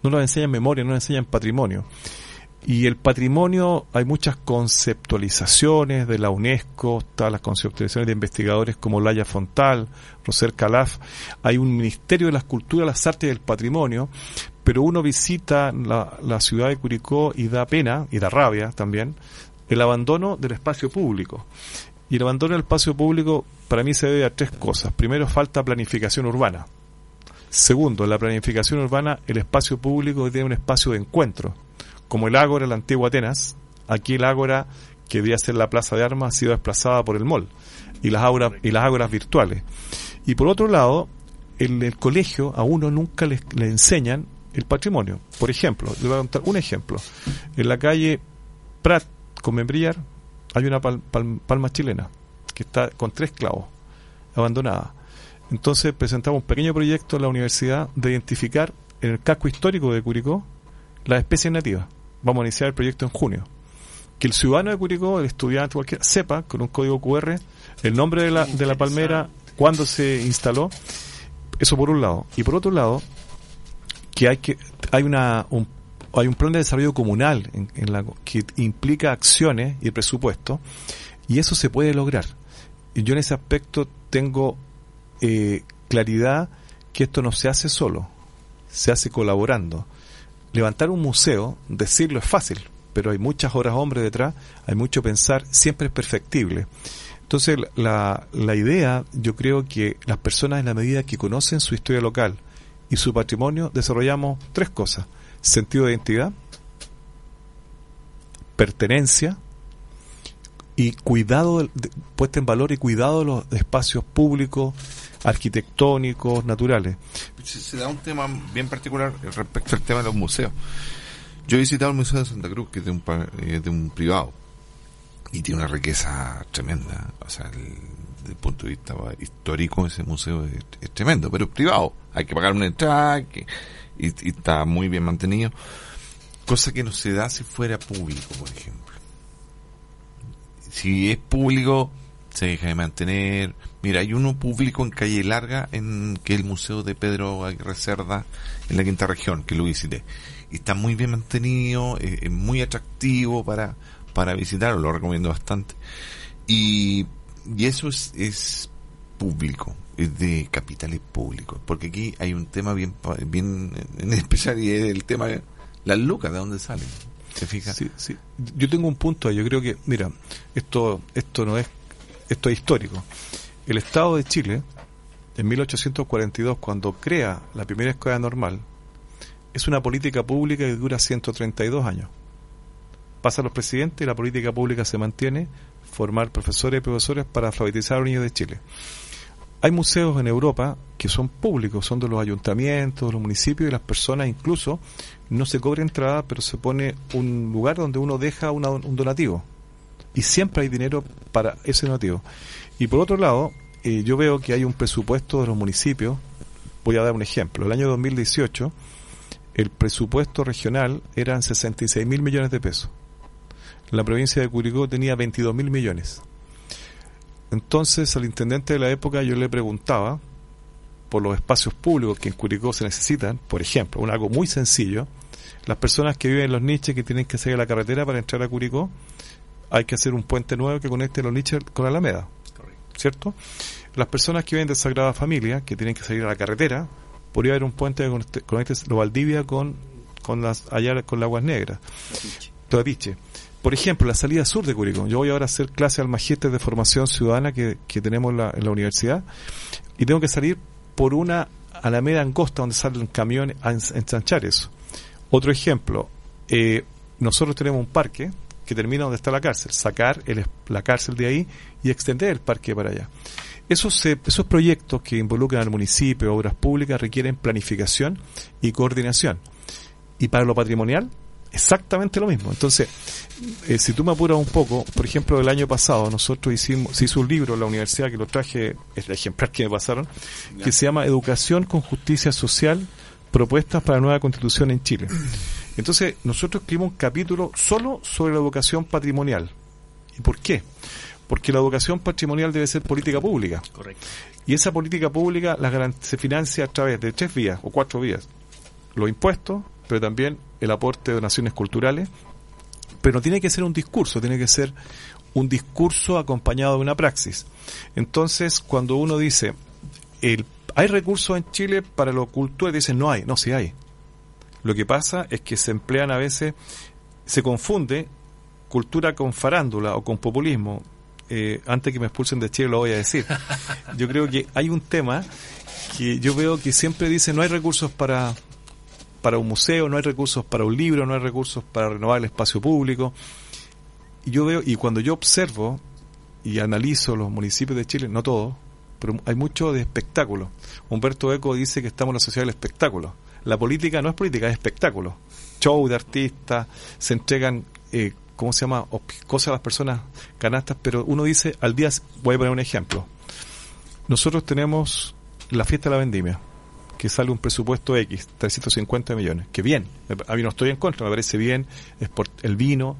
no nos enseñan memoria, no nos enseñan patrimonio. Y el patrimonio, hay muchas conceptualizaciones de la UNESCO, están las conceptualizaciones de investigadores como Laya Fontal, Roser Calaf, hay un Ministerio de las Culturas, las Artes y el Patrimonio, pero uno visita la, la ciudad de Curicó y da pena, y da rabia también, el abandono del espacio público. Y el abandono del espacio público para mí se debe a tres cosas. Primero, falta planificación urbana. Segundo, la planificación urbana, el espacio público tiene un espacio de encuentro. Como el Ágora, la antigua Atenas, aquí el Ágora, que debía ser la plaza de armas, ha sido desplazada por el mall y las, ágoras, y las ágoras virtuales. Y por otro lado, en el colegio a uno nunca le, le enseñan el patrimonio. Por ejemplo, le voy a contar un ejemplo. En la calle Prat con hay una pal- pal- palma chilena que está con tres clavos, abandonada. Entonces presentamos un pequeño proyecto en la universidad de identificar en el casco histórico de Curicó las especies nativas. Vamos a iniciar el proyecto en junio. Que el ciudadano de Curicó, el estudiante, cualquiera, sepa con un código QR el nombre de la, de la palmera, cuándo se instaló. Eso por un lado. Y por otro lado, que hay que hay una un, hay un plan de desarrollo comunal en, en la, que implica acciones y presupuesto y eso se puede lograr. Y yo en ese aspecto tengo eh, claridad que esto no se hace solo, se hace colaborando. Levantar un museo, decirlo es fácil, pero hay muchas horas hombre detrás, hay mucho pensar, siempre es perfectible. Entonces la, la idea, yo creo que las personas en la medida que conocen su historia local y su patrimonio, desarrollamos tres cosas. Sentido de identidad, pertenencia y cuidado, de- puesta en valor y cuidado de los espacios públicos, arquitectónicos, naturales. se, da un tema bien particular respecto al tema de los museos. Yo he visitado el Museo de Santa Cruz, que es de un, eh, de un privado, y tiene una riqueza tremenda. O sea, desde el punto de vista histórico, ese museo es, tremendo, pero es privado. Hay que pagar una entrada y, y está muy bien mantenido. Cosa que no se da si fuera público, por ejemplo. Si es público, se deja de mantener. Mira, hay uno público en Calle Larga, en que el Museo de Pedro Aguirre Cerda, en la quinta región, que lo visité. Y está muy bien mantenido, es, muy atractivo para, para visitarlo, lo recomiendo bastante. Y, y eso es, público, de capitales públicos, porque aquí hay un tema bien, bien en especial y es el tema de las lucas, de dónde salen. ¿Se fija? Yo tengo un punto ahí. Yo creo que, mira, esto, esto no es, esto es histórico. El Estado de Chile, en 1842, cuando crea la primera escuela normal, es una política pública que dura 132 años. Pasan los presidentes y la política pública se mantiene, formar profesores y profesores para alfabetizar a los niños de Chile. Hay museos en Europa que son públicos, son de los ayuntamientos, de los municipios y las personas incluso no se cobra entrada, pero se pone un lugar donde uno deja una- un donativo. Y siempre hay dinero para ese donativo. Y por otro lado, eh, yo veo que hay un presupuesto de los municipios. Voy a dar un ejemplo. El año 2018 el presupuesto regional eran 66 mil millones de pesos. La provincia de Curicó tenía 22 mil millones. Entonces al intendente de la época yo le preguntaba por los espacios públicos que en Curicó se necesitan, por ejemplo, un algo muy sencillo, las personas que viven en los niches que tienen que seguir la carretera para entrar a Curicó, hay que hacer un puente nuevo que conecte los niches con Alameda, ¿cierto? Las personas que viven de Sagrada Familia, que tienen que salir a la carretera, podría haber un puente que conecte, conecte lo Valdivia con, con las allá con las aguas negras. Toatiche. Por ejemplo, la salida sur de Curicó. Yo voy ahora a hacer clase al magíster de formación ciudadana que, que tenemos en la, en la universidad y tengo que salir por una alameda angosta donde salen camiones a ens- ensanchar eso. Otro ejemplo, eh, nosotros tenemos un parque que termina donde está la cárcel, sacar el la cárcel de ahí y extender el parque para allá. Esos, esos proyectos que involucran al municipio, obras públicas, requieren planificación y coordinación. Y para lo patrimonial, exactamente lo mismo. Entonces, eh, si tú me apuras un poco, por ejemplo, el año pasado nosotros hicimos, se hizo un libro en la universidad que lo traje, es el ejemplar que me pasaron, que se llama Educación con Justicia Social, propuestas para la nueva constitución en Chile. Entonces, nosotros escribimos un capítulo solo sobre la educación patrimonial. ¿Y por qué? Porque la educación patrimonial debe ser política pública. Correcto. Y esa política pública la se financia a través de tres vías o cuatro vías. Los impuestos, pero también el aporte de donaciones culturales. Pero no tiene que ser un discurso, tiene que ser un discurso acompañado de una praxis. Entonces, cuando uno dice, el, hay recursos en Chile para lo cultural, dicen, no hay, no, sí hay. Lo que pasa es que se emplean a veces, se confunde cultura con farándula o con populismo. Eh, antes que me expulsen de Chile lo voy a decir. Yo creo que hay un tema que yo veo que siempre dice no hay recursos para para un museo, no hay recursos para un libro, no hay recursos para renovar el espacio público. Y yo veo, y cuando yo observo y analizo los municipios de Chile, no todos, pero hay mucho de espectáculo. Humberto Eco dice que estamos en la sociedad del espectáculo. La política no es política, es espectáculo. Show de artistas, se entregan, eh, ¿cómo se llama? Cosas a las personas, canastas, pero uno dice, al día, voy a poner un ejemplo. Nosotros tenemos la fiesta de la vendimia, que sale un presupuesto X, 350 millones, que bien, a mí no estoy en contra, me parece bien, es por el vino,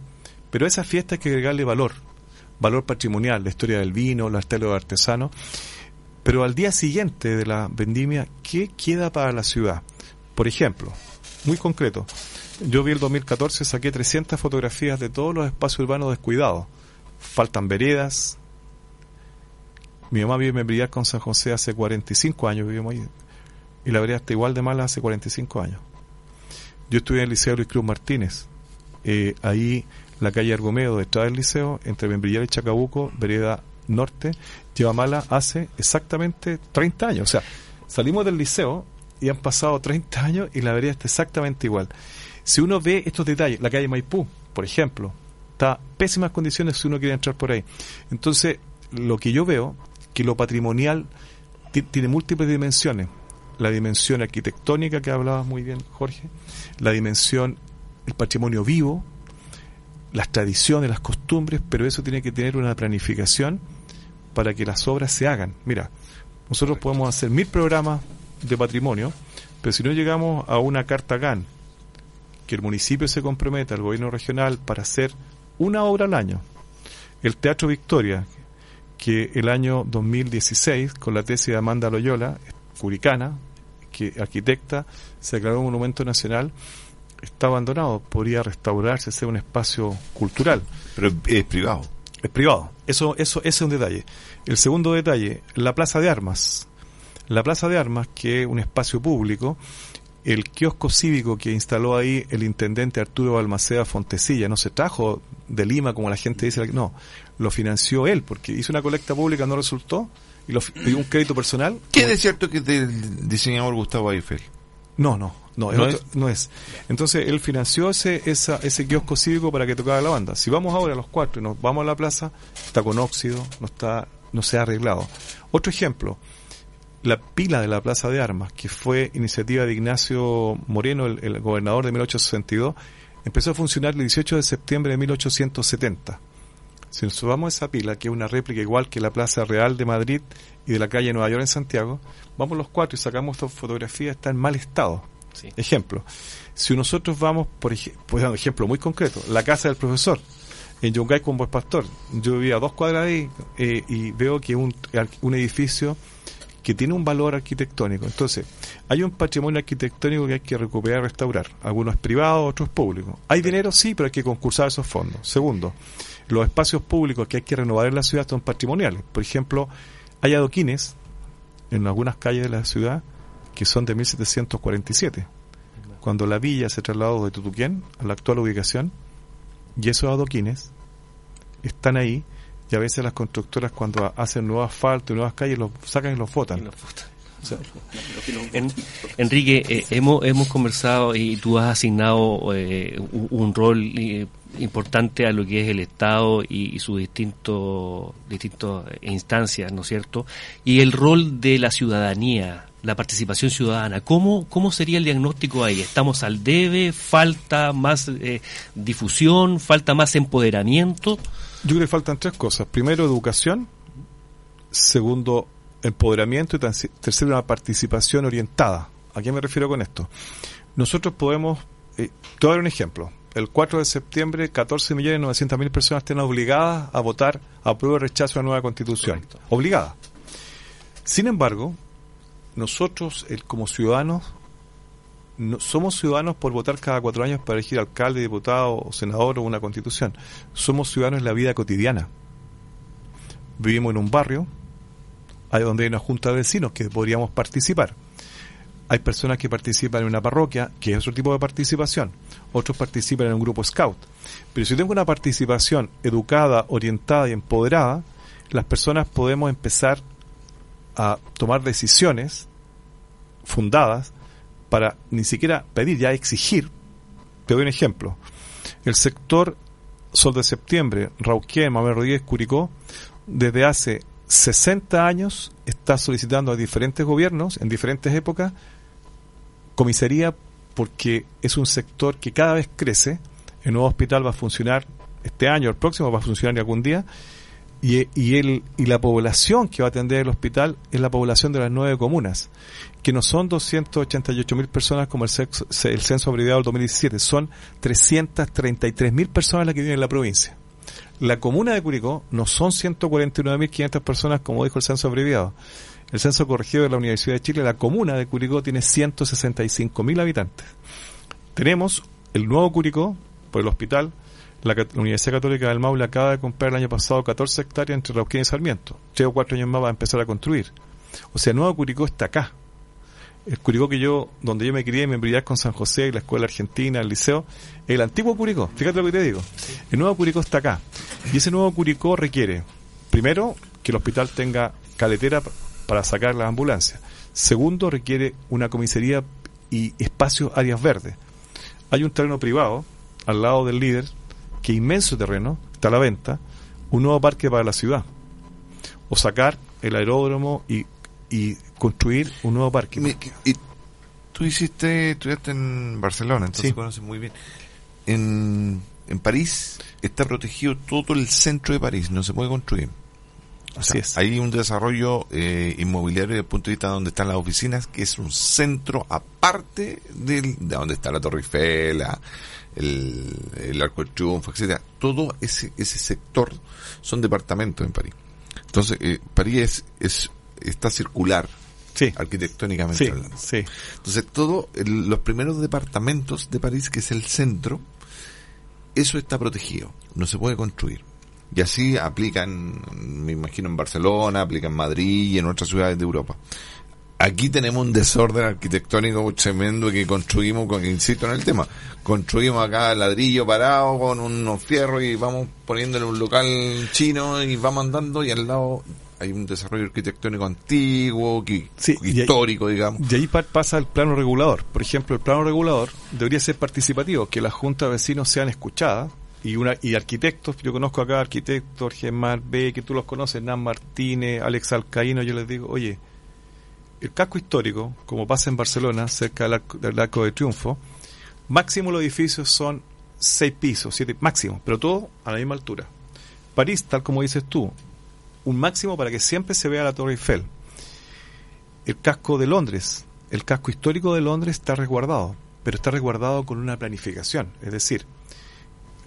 pero a esa fiesta hay que agregarle valor, valor patrimonial, la historia del vino, los artesanos, pero al día siguiente de la vendimia, ¿qué queda para la ciudad? Por ejemplo, muy concreto, yo vi el 2014, saqué 300 fotografías de todos los espacios urbanos descuidados. Faltan veredas. Mi mamá vive en Membrillar con San José hace 45 años, vivimos ahí. Y la vereda está igual de mala hace 45 años. Yo estudié en el Liceo Luis Cruz Martínez. Eh, ahí, la calle Argomeo, detrás del liceo, entre Membrillar y Chacabuco, vereda norte, lleva mala hace exactamente 30 años. O sea, salimos del liceo y han pasado 30 años y la vereda está exactamente igual. Si uno ve estos detalles, la calle Maipú, por ejemplo, está en pésimas condiciones si uno quiere entrar por ahí. Entonces, lo que yo veo, que lo patrimonial ti- tiene múltiples dimensiones. La dimensión arquitectónica que hablaba muy bien Jorge, la dimensión, el patrimonio vivo, las tradiciones, las costumbres, pero eso tiene que tener una planificación para que las obras se hagan. Mira, nosotros podemos hacer mil programas de patrimonio, pero si no llegamos a una carta GAN, que el municipio se comprometa, el gobierno regional, para hacer una obra al año. El Teatro Victoria, que el año 2016, con la tesis de Amanda Loyola, curicana, arquitecta, se declaró monumento nacional, está abandonado, podría restaurarse, ser un espacio cultural. Pero es privado. Es privado. Eso, eso, ese es un detalle. El segundo detalle, la Plaza de Armas. La Plaza de Armas, que es un espacio público, el kiosco cívico que instaló ahí el intendente Arturo Balmaceda Fontecilla, no se trajo de Lima como la gente dice, no, lo financió él, porque hizo una colecta pública, no resultó, y lo pidió un crédito personal. ¿Qué es cierto que es del diseñador Gustavo Eiffel? No, no, no, es ¿No otro- es? no es. Entonces él financió ese, esa, ese kiosco cívico para que tocara la banda. Si vamos ahora a los cuatro y nos vamos a la plaza, está con óxido, no está, no se ha arreglado. Otro ejemplo, la pila de la Plaza de Armas, que fue iniciativa de Ignacio Moreno, el, el gobernador de 1862, empezó a funcionar el 18 de septiembre de 1870. Si nos subamos a esa pila, que es una réplica igual que la Plaza Real de Madrid y de la calle Nueva York en Santiago, vamos los cuatro y sacamos esta fotografía, está en mal estado. Sí. Ejemplo, si nosotros vamos, por ejemplo, ejemplo muy concreto, la casa del profesor, en Yungay con Buen Pastor, yo vivía a dos cuadras ahí eh, y veo que un, un edificio que tiene un valor arquitectónico. Entonces, hay un patrimonio arquitectónico que hay que recuperar y restaurar. Algunos privados, otros públicos. ¿Hay dinero? Sí, pero hay que concursar esos fondos. Segundo, los espacios públicos que hay que renovar en la ciudad son patrimoniales. Por ejemplo, hay adoquines en algunas calles de la ciudad que son de 1747. Cuando la villa se trasladó de Tutuquén a la actual ubicación, y esos adoquines están ahí y a veces las constructoras cuando hacen nuevo asfalto y nuevas calles los sacan y los votan. Enrique, eh, hemos, hemos conversado y tú has asignado eh, un, rol eh, importante a lo que es el Estado y, sus distintos distintas instancias, ¿no es cierto? Y el rol de la ciudadanía, la participación ciudadana. ¿Cómo, cómo sería el diagnóstico ahí? ¿Estamos al debe? ¿Falta más difusión? ¿Falta más empoderamiento? Yo creo que faltan tres cosas. Primero, educación. Segundo, empoderamiento. Y tercero, una participación orientada. ¿A qué me refiero con esto? Nosotros podemos... Eh, te voy a dar un ejemplo. El 4 de septiembre, 14.900.000 personas estén obligadas a votar a prueba de rechazo a la nueva constitución. Obligadas. Sin embargo, nosotros, el, como ciudadanos, no, somos ciudadanos por votar cada cuatro años para elegir alcalde, diputado, senador o una constitución. Somos ciudadanos en la vida cotidiana. Vivimos en un barrio, hay donde hay una junta de vecinos que podríamos participar. Hay personas que participan en una parroquia, que es otro tipo de participación. Otros participan en un grupo scout. Pero si tengo una participación educada, orientada y empoderada, las personas podemos empezar a tomar decisiones fundadas para ni siquiera pedir, ya exigir. Te doy un ejemplo. El sector Sol de Septiembre, Rauquén, Mamel Rodríguez, Curicó, desde hace 60 años está solicitando a diferentes gobiernos, en diferentes épocas, comisaría porque es un sector que cada vez crece. El nuevo hospital va a funcionar este año, el próximo va a funcionar algún día, y, y, el, y la población que va a atender el hospital es la población de las nueve comunas, que no son 288 mil personas como el, el censo abreviado del 2017, son 333 mil personas las que viven en la provincia. La comuna de Curicó no son 149.500 personas como dijo el censo abreviado. El censo corregido de la Universidad de Chile, la comuna de Curicó tiene 165.000 habitantes. Tenemos el nuevo Curicó, por el hospital, la, Universidad Católica del Maule acaba de comprar el año pasado 14 hectáreas entre Rauquén y Sarmiento. Tres o cuatro años más va a empezar a construir. O sea, Nuevo Curicó está acá. El Curicó que yo, donde yo me crié, me brillé con San José y la escuela argentina, el liceo, el antiguo Curicó. Fíjate lo que te digo. El nuevo Curicó está acá. Y ese nuevo Curicó requiere, primero, que el hospital tenga caletera para sacar las ambulancias. Segundo, requiere una comisaría y espacios, áreas verdes. Hay un terreno privado al lado del líder que inmenso terreno está a la venta, un nuevo parque para la ciudad. O sacar el aeródromo y construir un nuevo parque. y tú hiciste, estudiaste en Barcelona, entonces conoces muy bien. En, en París está protegido todo el centro de París, no se puede construir. Así es. Hay un desarrollo eh, inmobiliario desde el punto de vista donde están las oficinas, que es un centro aparte de donde está la Torre Eiffel, la, el, el Arco del Triunfo, etcétera, todo ese, ese sector son departamentos en París. Entonces, eh, París es, es, está circular, sí. arquitectónicamente sí, hablando. Sí. Entonces, todo, los primeros departamentos de París, que es el centro, eso está protegido, no se puede construir. Y así aplican, me imagino en Barcelona, aplican en Madrid y en otras ciudades de Europa aquí tenemos un desorden arquitectónico tremendo que construimos, con, insisto en el tema, construimos acá ladrillo parado con unos fierros y vamos poniéndole un local chino y vamos andando y al lado hay un desarrollo arquitectónico antiguo, que, histórico, digamos. Y ahí pasa el plano regulador. Por ejemplo, el plano regulador debería ser participativo, que las juntas de vecinos sean escuchadas y una y arquitectos, yo conozco acá arquitectos, Germán B, que tú los conoces, Nan Martínez, Alex Alcaíno, yo les digo, oye, el casco histórico, como pasa en Barcelona, cerca del arco, de triunfo, máximo los edificios son seis pisos, siete, máximo, pero todo a la misma altura. París, tal como dices tú, un máximo para que siempre se vea la Torre Eiffel. El casco de Londres, el casco histórico de Londres está resguardado, pero está resguardado con una planificación. Es decir,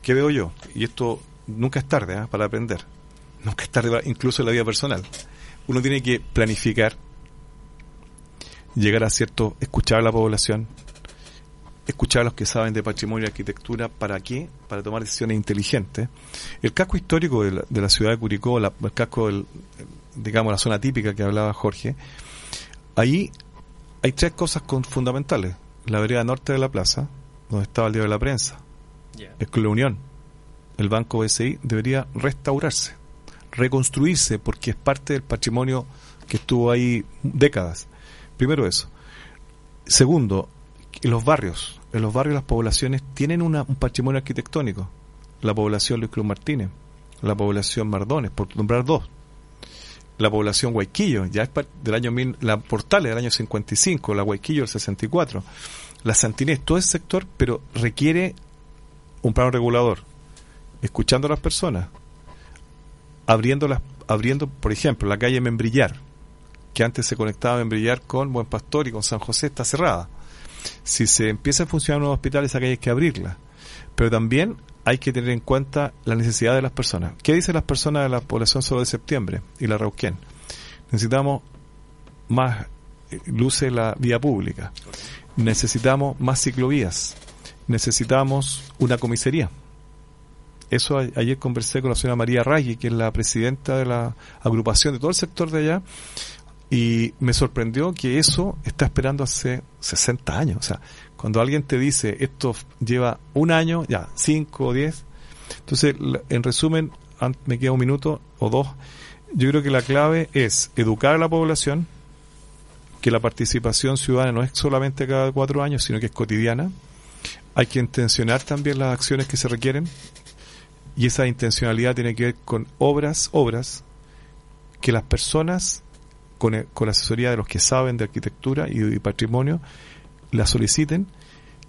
¿qué veo yo? Y esto nunca es tarde ¿eh? para aprender. Nunca es tarde, incluso en la vida personal. Uno tiene que planificar, llegar a cierto, escuchar a la población, escuchar a los que saben de patrimonio y arquitectura, ¿para qué? Para tomar decisiones inteligentes. El casco histórico de la, de la ciudad de Curicó, la, el casco, del, digamos, la zona típica que hablaba Jorge, ahí hay tres cosas con, fundamentales. La vereda norte de la plaza, donde estaba el día de la prensa, es con la Unión. El Banco BCI debería restaurarse, reconstruirse, porque es parte del patrimonio que estuvo ahí décadas. Primero eso. Segundo, en los barrios, en los barrios las poblaciones tienen una- un patrimonio arquitectónico. La población Luis Cruz Martínez, la población Mardones, por nombrar dos. La población Guayquillo, ya es del año mil, la Portales del año 55, la Guayquillo del 64, la Santinés, todo ese sector, pero requiere un plano regulador, escuchando a las personas, abriendo las, abriendo, por ejemplo, la calle Membrillar, que antes se conectaba Membrillar con Buen Pastor y con San José, está cerrada. Si se empieza a funcionar un nuevo hospital, esa calle hay que abrirla. Pero también hay que tener en cuenta la necesidad de las personas. ¿Qué dicen las personas de la población solo de septiembre y la Rauquén? Necesitamos más eh, luces en la vía pública. Necesitamos más ciclovías. Necesitamos una comisaría. Eso ayer conversé con la señora María Raggi, que es la presidenta de la agrupación de todo el sector de allá, y me sorprendió que eso está esperando hace 60 años. O sea, cuando alguien te dice esto lleva un año, ya, cinco o diez. Entonces, la- en resumen, me queda un minuto o dos. Yo creo que la clave es educar a la población, que la participación ciudadana no es solamente cada cuatro años, sino que es cotidiana. Hay que intencionar también las acciones que se requieren y esa intencionalidad tiene que ver con obras, obras que las personas, con, con la asesoría de los que saben de arquitectura y, patrimonio, la soliciten,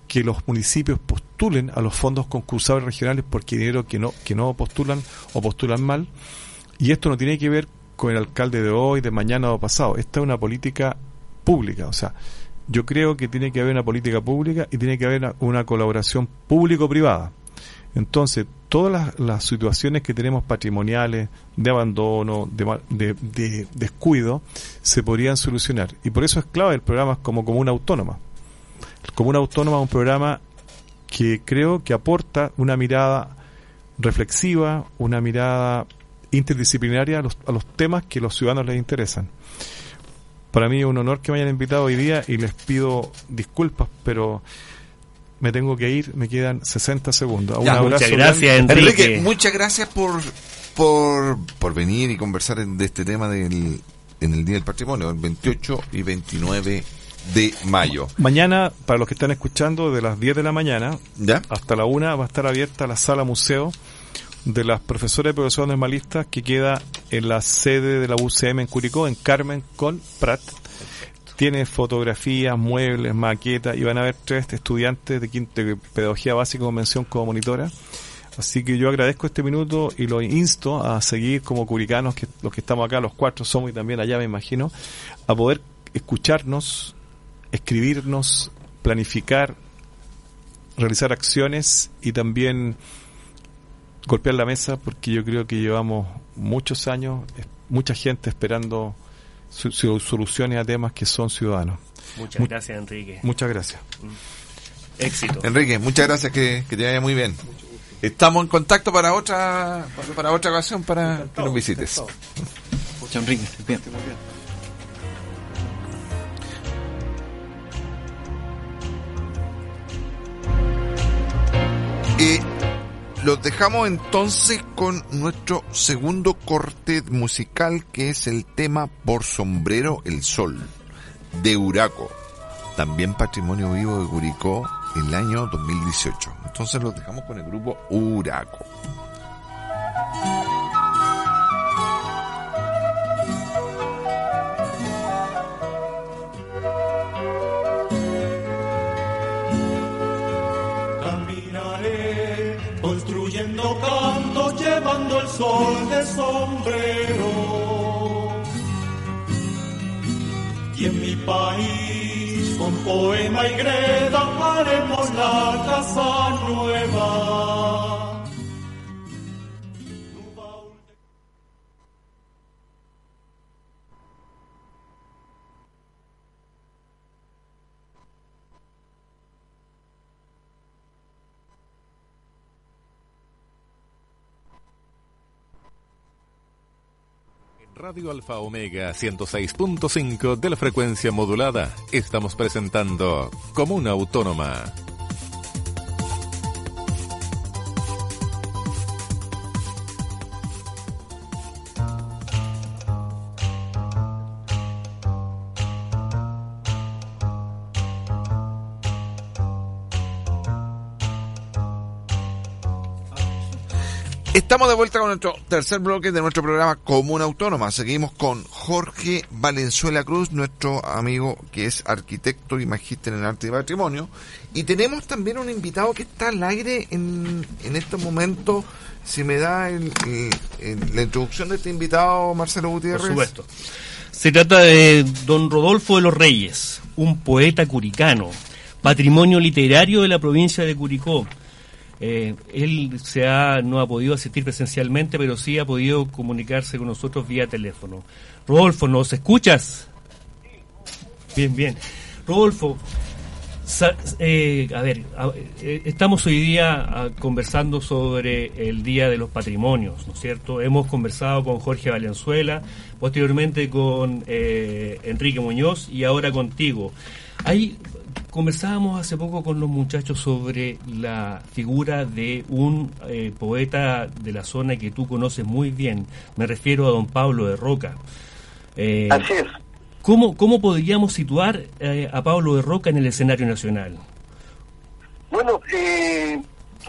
que los municipios postulen a los fondos concursables regionales porque dinero que no, que no postulan o postulan mal. Y esto no tiene que ver con el alcalde de hoy, de mañana o pasado. Esta es una política pública. O sea, yo creo que tiene que haber una política pública y tiene que haber una, una colaboración público-privada. Entonces, todas las, las situaciones que tenemos patrimoniales, de abandono, de, de- de descuido, se podrían solucionar. Y por eso es clave el programa como Comuna Autónoma. El Comuna Autónoma es un programa que creo que aporta una mirada reflexiva, una mirada interdisciplinaria a los, a los temas que los ciudadanos les interesan. Para mí es un honor que me hayan invitado hoy día y les pido disculpas, pero me tengo que ir, me quedan 60 segundos. Un Ya, abrazo muchas gracias. Enrique, muchas gracias por, por, por venir y conversar en- de este tema del, en el Día del Patrimonio, el 28 y 29 de mayo. Mañana, para los que están escuchando, de las 10 de la mañana ¿Ya? hasta la 1 va a estar abierta la sala museo de las profesoras y profesores normalistas que queda en la sede de la UCM en Curicó, en Carmen con Prat. Tiene fotografías, muebles, maquetas y van a haber tres estudiantes de, quinto, pedagogía básica con mención como monitora. Así que yo agradezco este minuto y lo insto a seguir como curicanos, que los que estamos acá, los cuatro somos y también allá me imagino, a poder escucharnos, escribirnos, planificar, realizar acciones y también golpear la mesa porque yo creo que llevamos muchos años, mucha gente esperando soluciones a temas que son ciudadanos. Muchas Mu- gracias, Enrique. Muchas gracias. Éxito. Enrique, muchas gracias, que, que te vaya muy bien. Estamos en contacto para otra para otra ocasión para que nos visites. Chao, Enrique, bien. Y los dejamos entonces con nuestro segundo corte musical que es el tema Por Sombrero el Sol de Uraco. También patrimonio vivo de Curicó el año 2018. Entonces los dejamos con el grupo Uraco. Sol de sombrero. Y en mi país poema y greda haremos la casa nueva. Radio Alfa Omega 106.5 de la frecuencia modulada. Estamos presentando Comuna Autónoma. Estamos de vuelta con nuestro tercer bloque de nuestro programa Comuna Autónoma. Seguimos con Jorge Valenzuela Cruz, nuestro amigo que es arquitecto y magíster en arte y patrimonio. Y tenemos también un invitado que está al aire en, en estos momentos. Si me da el- la introducción de este invitado, Marcelo Gutiérrez. Por supuesto. Se trata de don Rodolfo de los Reyes, un poeta curicano, patrimonio literario de la provincia de Curicó. Eh, él se ha, no ha podido asistir presencialmente, pero sí ha podido comunicarse con nosotros vía teléfono. Rodolfo, ¿nos escuchas? Bien, bien. Rodolfo, eh, a ver, eh, estamos hoy día ah, conversando sobre el Día de los Patrimonios, ¿no es cierto? Hemos conversado con Jorge Valenzuela, posteriormente con eh, Enrique Muñoz y ahora contigo. Conversábamos hace poco con los muchachos sobre la figura de un eh, poeta de la zona que tú conoces muy bien. Me refiero a don Pablo de Roca. Eh, Así es. ¿Cómo, cómo podríamos situar eh, a Pablo de Roca en el escenario nacional? Bueno, eh,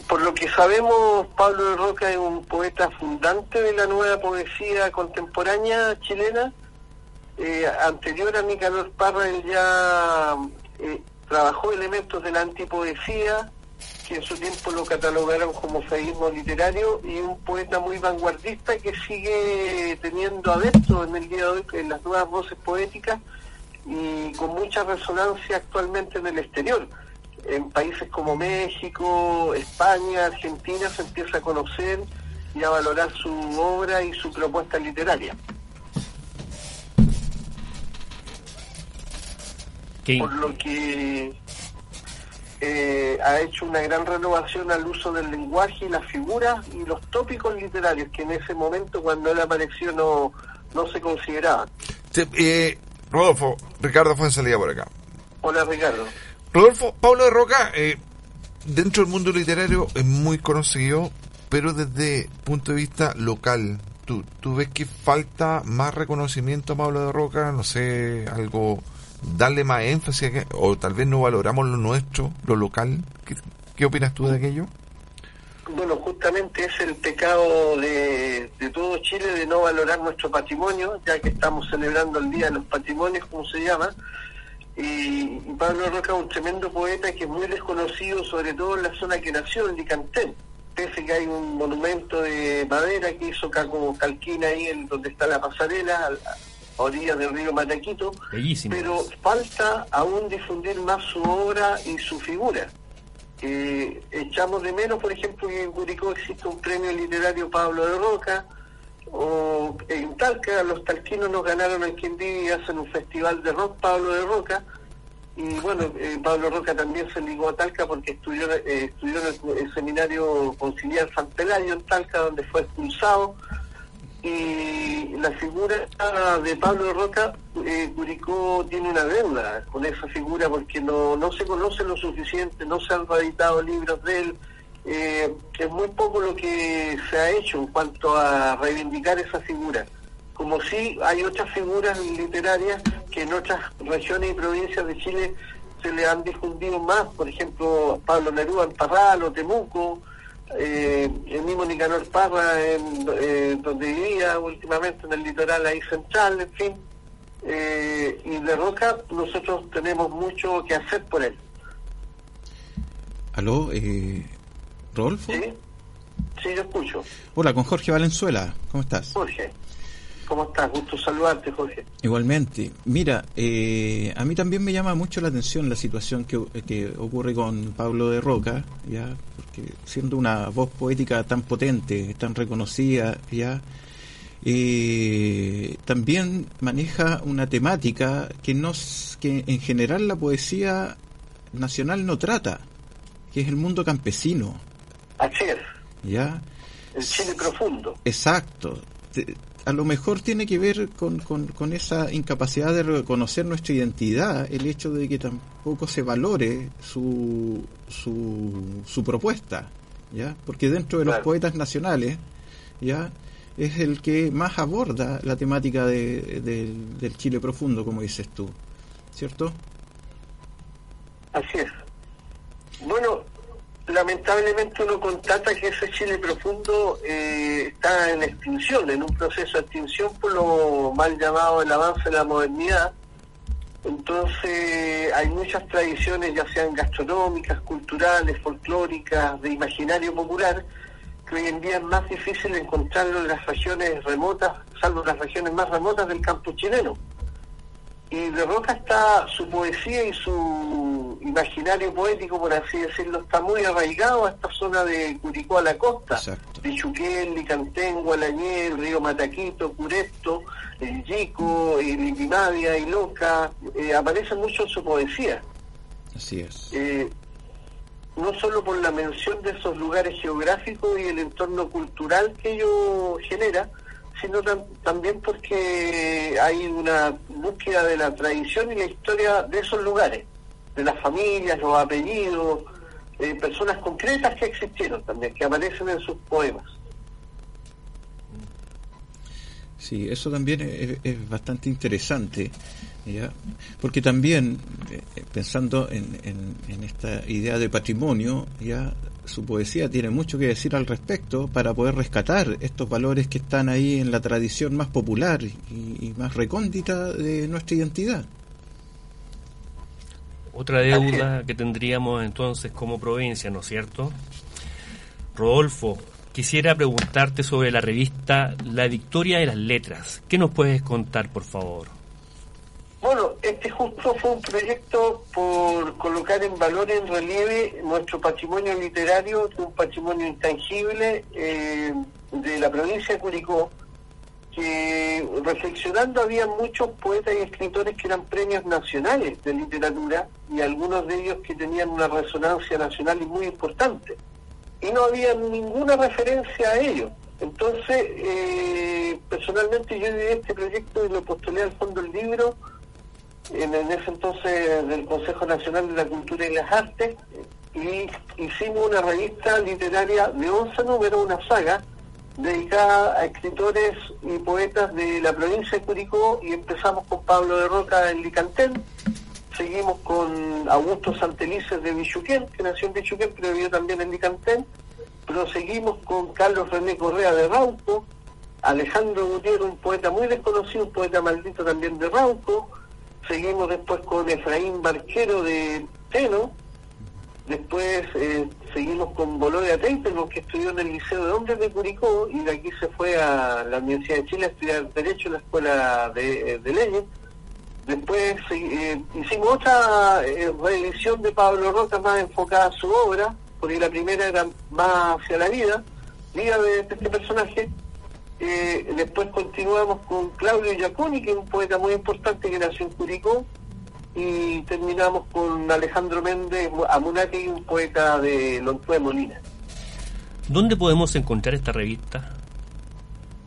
por lo que sabemos, Pablo de Roca es un poeta fundante de la nueva poesía contemporánea chilena. Eh, anterior a Nicanor Parra, él ya eh, trabajó elementos de la antipoesía, que en su tiempo lo catalogaron como feísmo literario, y un poeta muy vanguardista que sigue teniendo adeptos en el día de hoy en las nuevas voces poéticas y con mucha resonancia actualmente en el exterior. En países como México, España, Argentina se empieza a conocer y a valorar su obra y su propuesta literaria. Por lo que eh, ha hecho una gran renovación al uso del lenguaje y las figuras y los tópicos literarios que en ese momento cuando él apareció no, no se consideraban. Sí, eh, Rodolfo, Ricardo Fuensalida por acá. Hola Ricardo. Rodolfo, Pablo de Roca, eh, dentro del mundo literario es muy conocido, pero desde punto de vista local, ¿tú, tú ves que falta más reconocimiento a Pablo de Roca? No sé, algo, darle más énfasis, a que- o tal vez no valoramos lo nuestro, lo local. ¿Qué, qué opinas tú de aquello? Bueno, justamente es el pecado de, de todo Chile de no valorar nuestro patrimonio, ya que estamos celebrando el Día de los Patrimonios, como se llama. Y, y Pablo Roca es un tremendo poeta que es muy desconocido, sobre todo en la zona que nació, en Licantén. Pese que hay un monumento de madera que hizo Caco Calquina ahí, en donde está la pasarela, al- a orillas del río Mataquito. Bellísimo. Pero falta aún difundir más su obra y su figura. Eh, echamos de menos, por ejemplo, que en Curicó existe un premio literario Pablo de Roca, o en Talca los talquinos nos ganaron en Quindío y hacen un festival de rock Pablo de Roca, y bueno, eh, Pablo Roca también se ligó a Talca porque estudió, eh, estudió en el, el seminario conciliar San Pelayo en Talca, donde fue expulsado, y la figura de Pablo Roca, eh, Curicó tiene una deuda con esa figura porque no, no se conoce lo suficiente, no se han reeditado libros de él, eh, es muy poco lo que se ha hecho en cuanto a reivindicar esa figura. Como si hay otras figuras literarias que en otras regiones y provincias de Chile se le han difundido más, por ejemplo, Pablo Neruda en Parral o Temuco, eh, el mismo Nicanor Parra, en, eh, donde vivía últimamente en el litoral ahí central, en fin. Eh, y de Roca nosotros tenemos mucho que hacer por él. ¿Aló? Eh, ¿Rodolfo? ¿Sí? Sí, yo escucho. Hola, con Jorge Valenzuela. ¿Cómo estás? Jorge. ¿Cómo estás? Gusto saludarte, Jorge. Igualmente. Mira, eh, a mí también me llama mucho la atención la situación que, que ocurre con Pablo de Roca, ya, porque siendo una voz poética tan potente, tan reconocida, ya, eh, también maneja una temática que nos, que en general la poesía nacional no trata, que es el mundo campesino, Así es, ya. el Chile profundo. Exacto. A lo mejor tiene que ver con, con- con esa incapacidad de reconocer nuestra identidad, el hecho de que tampoco se valore su, su, su propuesta, ¿ya? Porque dentro de los Claro. poetas nacionales, ¿ya? Es el que más aborda la temática de- del- del Chile profundo, como dices tú, ¿cierto? Así es. Bueno, lamentablemente uno constata que ese Chile profundo eh, está en extinción, en un proceso de extinción por lo mal llamado el avance de la modernidad. Entonces hay muchas tradiciones, ya sean gastronómicas, culturales, folclóricas, de imaginario popular, que hoy en día es más difícil encontrarlo en las regiones remotas, salvo las regiones más remotas del campo chileno. Y de Roca está su poesía y su imaginario poético, por así decirlo, está muy arraigado a esta zona de Curicó a la costa. Exacto. Pichuquén, Licantén, Gualañé, el río Mataquito, Curesto, el Yico, el Liquimadia, Iloca, eh, aparecen mucho en su poesía. Así es. Eh, no solo por la mención de esos lugares geográficos y el entorno cultural que ello genera, sino tam- también porque hay una búsqueda de la tradición y la historia de esos lugares, de las familias, los apellidos, eh, personas concretas que existieron también, que aparecen en sus poemas. Sí, eso también es, bastante interesante, ¿ya? porque también, eh, pensando en, esta idea de patrimonio, ya su poesía tiene mucho que decir al respecto para poder rescatar estos valores que están ahí en la tradición más popular y más recóndita de nuestra identidad. Otra deuda que tendríamos entonces como provincia, ¿no es cierto? Rodolfo, quisiera preguntarte sobre la revista La Victoria de las Letras. ¿Qué nos puedes contar, por favor? Bueno, este justo fue un proyecto por colocar en valor, en relieve, nuestro patrimonio literario, un patrimonio intangible eh, de la provincia de Curicó, que reflexionando había muchos poetas y escritores que eran premios nacionales de literatura y algunos de ellos que tenían una resonancia nacional y muy importante. Y no había ninguna referencia a ellos. Entonces, eh, personalmente yo di este proyecto y lo postulé al fondo del libro en, en ese entonces del Consejo Nacional de la Cultura y las Artes y hicimos una revista literaria de 11 números, una saga dedicada a escritores y poetas de la provincia de Curicó y empezamos con Pablo de Roca en Licantén, seguimos con Augusto Santelices de Bichuquén, que nació en Bichuquén pero vivió también en Licantén, proseguimos con Carlos René Correa de Rauco, Alejandro Gutiérrez, un poeta muy desconocido, un poeta maldito también de Rauco, seguimos después con Efraín Barquero de Teno, después eh, seguimos con Bolodia Teitelbaum, que estudió en el Liceo de Hombres de Curicó y de aquí se fue a la Universidad de Chile a estudiar Derecho en la Escuela de, de Leyes. Después eh, hicimos otra eh, reedición de Pablo Roca más enfocada a su obra, porque la primera era más hacia la vida, vida de, de este personaje. Eh, después continuamos con Claudio Giaconi, que es un poeta muy importante que nació en Curicó, y terminamos con Alejandro Méndez Amunati, un poeta de Lontú de Molina. ¿Dónde podemos encontrar esta revista?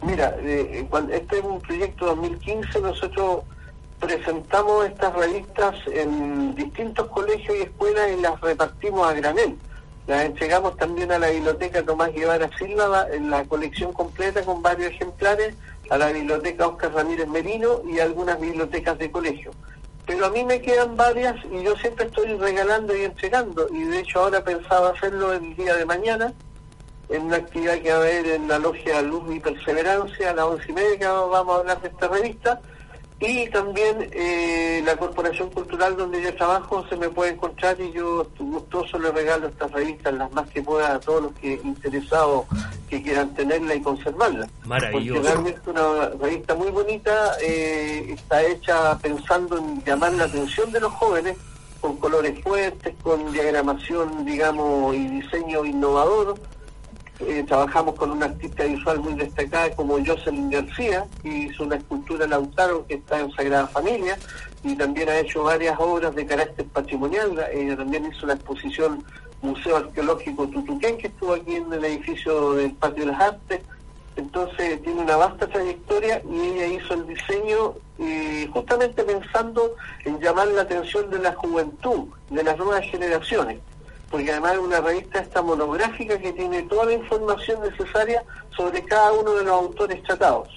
Mira, eh, este es un proyecto 2015, nosotros presentamos estas revistas en distintos colegios y escuelas y las repartimos a granel. Las entregamos también a la biblioteca Tomás Guevara Silva en la colección completa con varios ejemplares, a la biblioteca Oscar Ramírez Merino y a algunas bibliotecas de colegio. Pero a mí me quedan varias y yo siempre estoy regalando y entregando. Y de hecho ahora pensaba hacerlo el día de mañana, en una actividad que va a haber en la logia Luz y Perseverancia a las once y media que vamos a hablar de esta revista. Y también eh, la Corporación Cultural donde yo trabajo se me puede encontrar y yo gustoso le regalo estas revistas las más que pueda a todos los que interesados que quieran tenerla y conservarla. Maravilloso. Porque realmente es una revista muy bonita, eh, está hecha pensando en llamar la atención de los jóvenes, con colores fuertes, con diagramación, digamos, y diseño innovador. Eh, trabajamos con una artista visual muy destacada como Jocelyn García, que hizo una escultura Lautaro que está en Sagrada Familia, y también ha hecho varias obras de carácter patrimonial. Ella también hizo la exposición Museo Arqueológico Tutuquén, que estuvo aquí en el edificio del Patio de las Artes. Entonces tiene una vasta trayectoria y ella hizo el diseño eh, justamente pensando en llamar la atención de la juventud, de las nuevas generaciones, porque además es una revista esta monográfica que tiene toda la información necesaria sobre cada uno de los autores tratados.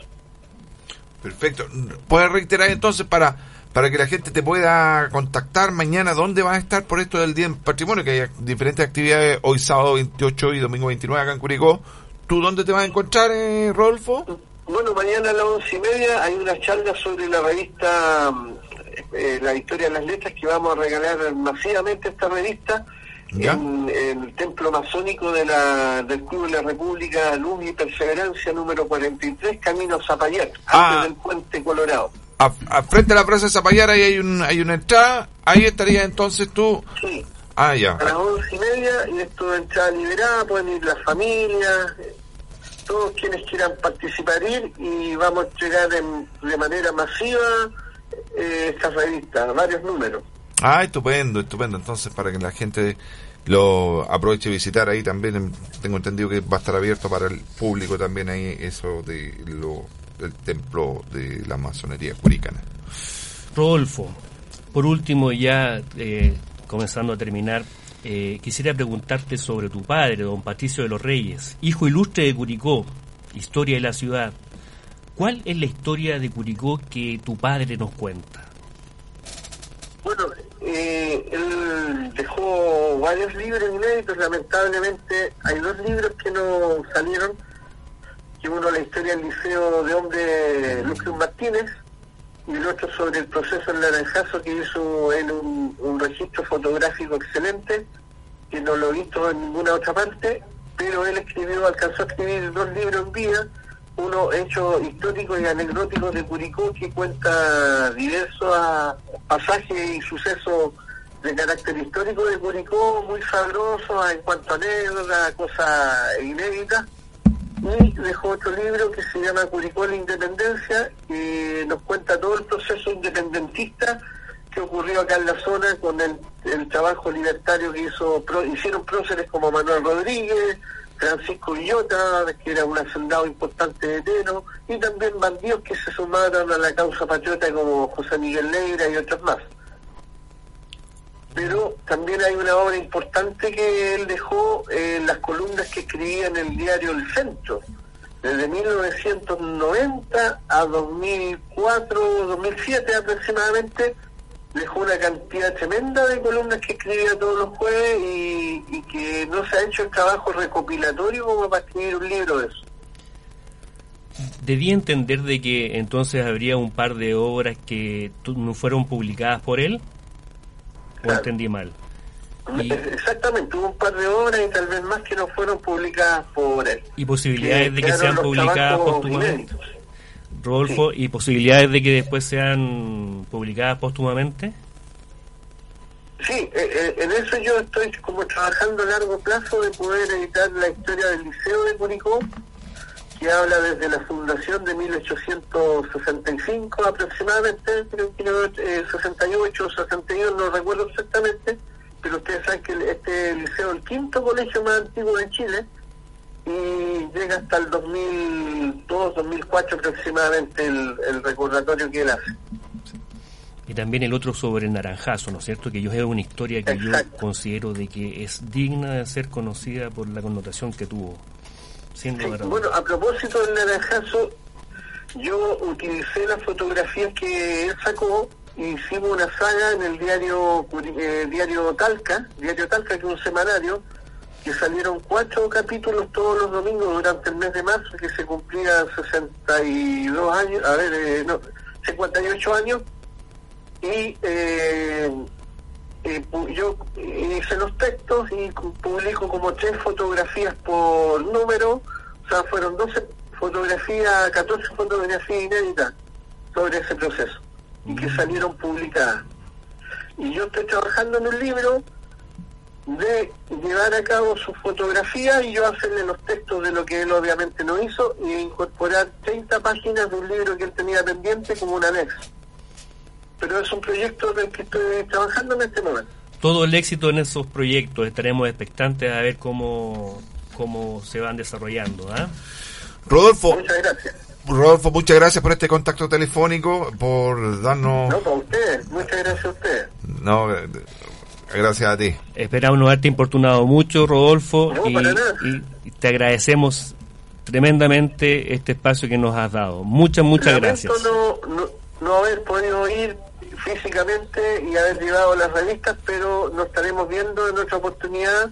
Perfecto. ¿Puedes reiterar entonces para para que la gente te pueda contactar mañana dónde vas a estar por esto del Día en Patrimonio, que hay diferentes actividades hoy sábado 28 y domingo 29 acá en Curicó. ¿Tú dónde te vas a encontrar, eh, Rodolfo? Bueno, mañana a las once y media hay una charla sobre la revista eh, La Historia de las Letras que vamos a regalar masivamente esta revista en, en, el templo masónico de la, del Club de la República Luz y Perseverancia número 43, Camino Zapallar, Ah. antes del Puente Colorado. A, a frente a la Plaza Zapallar ahí hay, un, hay una entrada, ahí estaría entonces tú... Sí, Ah, ya. a las once y media y esto de entrada liberada, pueden ir las familias, eh, todos quienes quieran participar ir y vamos a entregar en- de manera masiva eh, esta revista, varios números. Ah, estupendo, estupendo. Entonces, para que la gente lo aproveche y visitar ahí también, em, tengo entendido que va a estar abierto para el público también ahí eso de lo del templo de la masonería curicana. Rodolfo, por último, ya eh, comenzando a terminar, eh, quisiera preguntarte sobre tu padre, don Patricio de los Reyes, hijo ilustre de Curicó, historia de la ciudad. ¿Cuál es la historia de Curicó que tu padre nos cuenta? Bueno, eh, él dejó varios libros inéditos, lamentablemente hay dos libros que no salieron, que uno la historia del Liceo de Hombre Lucas Martínez y el otro sobre el proceso del naranjazo que hizo él un, un registro fotográfico excelente, que no lo he visto en ninguna otra parte, pero él escribió, alcanzó a escribir dos libros en vida, uno hecho histórico y anecdótico de Curicó que cuenta diversos ah, pasajes y sucesos de carácter histórico de Curicó, muy sabrosos en cuanto a anécdotas, cosas inéditas. Y dejó otro libro que se llama Curicó la Independencia, que nos cuenta todo el proceso independentista que ocurrió acá en la zona con el, el trabajo libertario que hizo pro- hicieron próceres como Manuel Rodríguez, Francisco Villota, que era un hacendado importante de Teno, y también bandidos que se sumaron a la causa patriota como José Miguel Neira y otros más. Pero también hay una obra importante que él dejó en las columnas que escribía en el diario El Centro. Desde 1990 a 2004, 2007 aproximadamente, dejó una cantidad tremenda de columnas que escribía todos los jueves y, y que no se ha hecho el trabajo recopilatorio como para escribir un libro de eso. Debí entender de que entonces habría un par de obras que no fueron publicadas por él, o Claro. entendí mal. Y, Exactamente, hubo un par de obras y tal vez más que no fueron publicadas por él. y posibilidades de que sean publicadas póstumamente. Rodolfo, y posibilidades de que después sean publicadas póstumamente. Sí, eh, eh, en eso yo estoy como trabajando a largo plazo de poder editar la historia del Liceo de Curicó, que habla desde la fundación de 1865 aproximadamente, creo que eh, 68 o 61, no recuerdo exactamente, pero ustedes saben que este liceo es el quinto colegio más antiguo de Chile y llega hasta el 2002, 2004 aproximadamente el, el recordatorio que él hace. Y también el otro sobre el naranjazo, ¿no es cierto? Que yo es una historia que Exacto. yo considero de que es digna de ser conocida por la connotación que tuvo. Sin Sí, bueno, a propósito del naranjazo, yo utilicé las fotografías que él sacó y hicimos una saga en el diario eh, diario Talca, diario Talca que es un semanario, que salieron cuatro capítulos todos los domingos durante el mes de marzo, que se cumplían 62 años, a ver, eh, no, 58 años, y eh, eh, yo hice los textos y publico como tres fotografías por número, sea, fueron 12 fotografías, 14 fotografías inéditas sobre ese proceso y que salieron publicadas. Y yo estoy trabajando en un libro de llevar a cabo su fotografía y yo hacerle los textos de lo que él obviamente no hizo y incorporar 30 páginas de un libro que él tenía pendiente como un anexo. Pero es un proyecto en el que estoy trabajando en este momento. Todo el éxito en esos proyectos, estaremos expectantes a ver cómo, cómo se van desarrollando. ¿ah? Rodolfo, Muchas gracias. Rodolfo, muchas gracias por este contacto telefónico, por darnos... No, para ustedes. Muchas gracias a ustedes. No, gracias a ti. Esperamos no haberte importunado mucho, Rodolfo, No, y, para nada. y- te agradecemos tremendamente este espacio que nos has dado. Muchas, muchas Lamento gracias. No, no, no haber podido ir físicamente y haber llevado las revistas, pero nos estaremos viendo en otra oportunidad.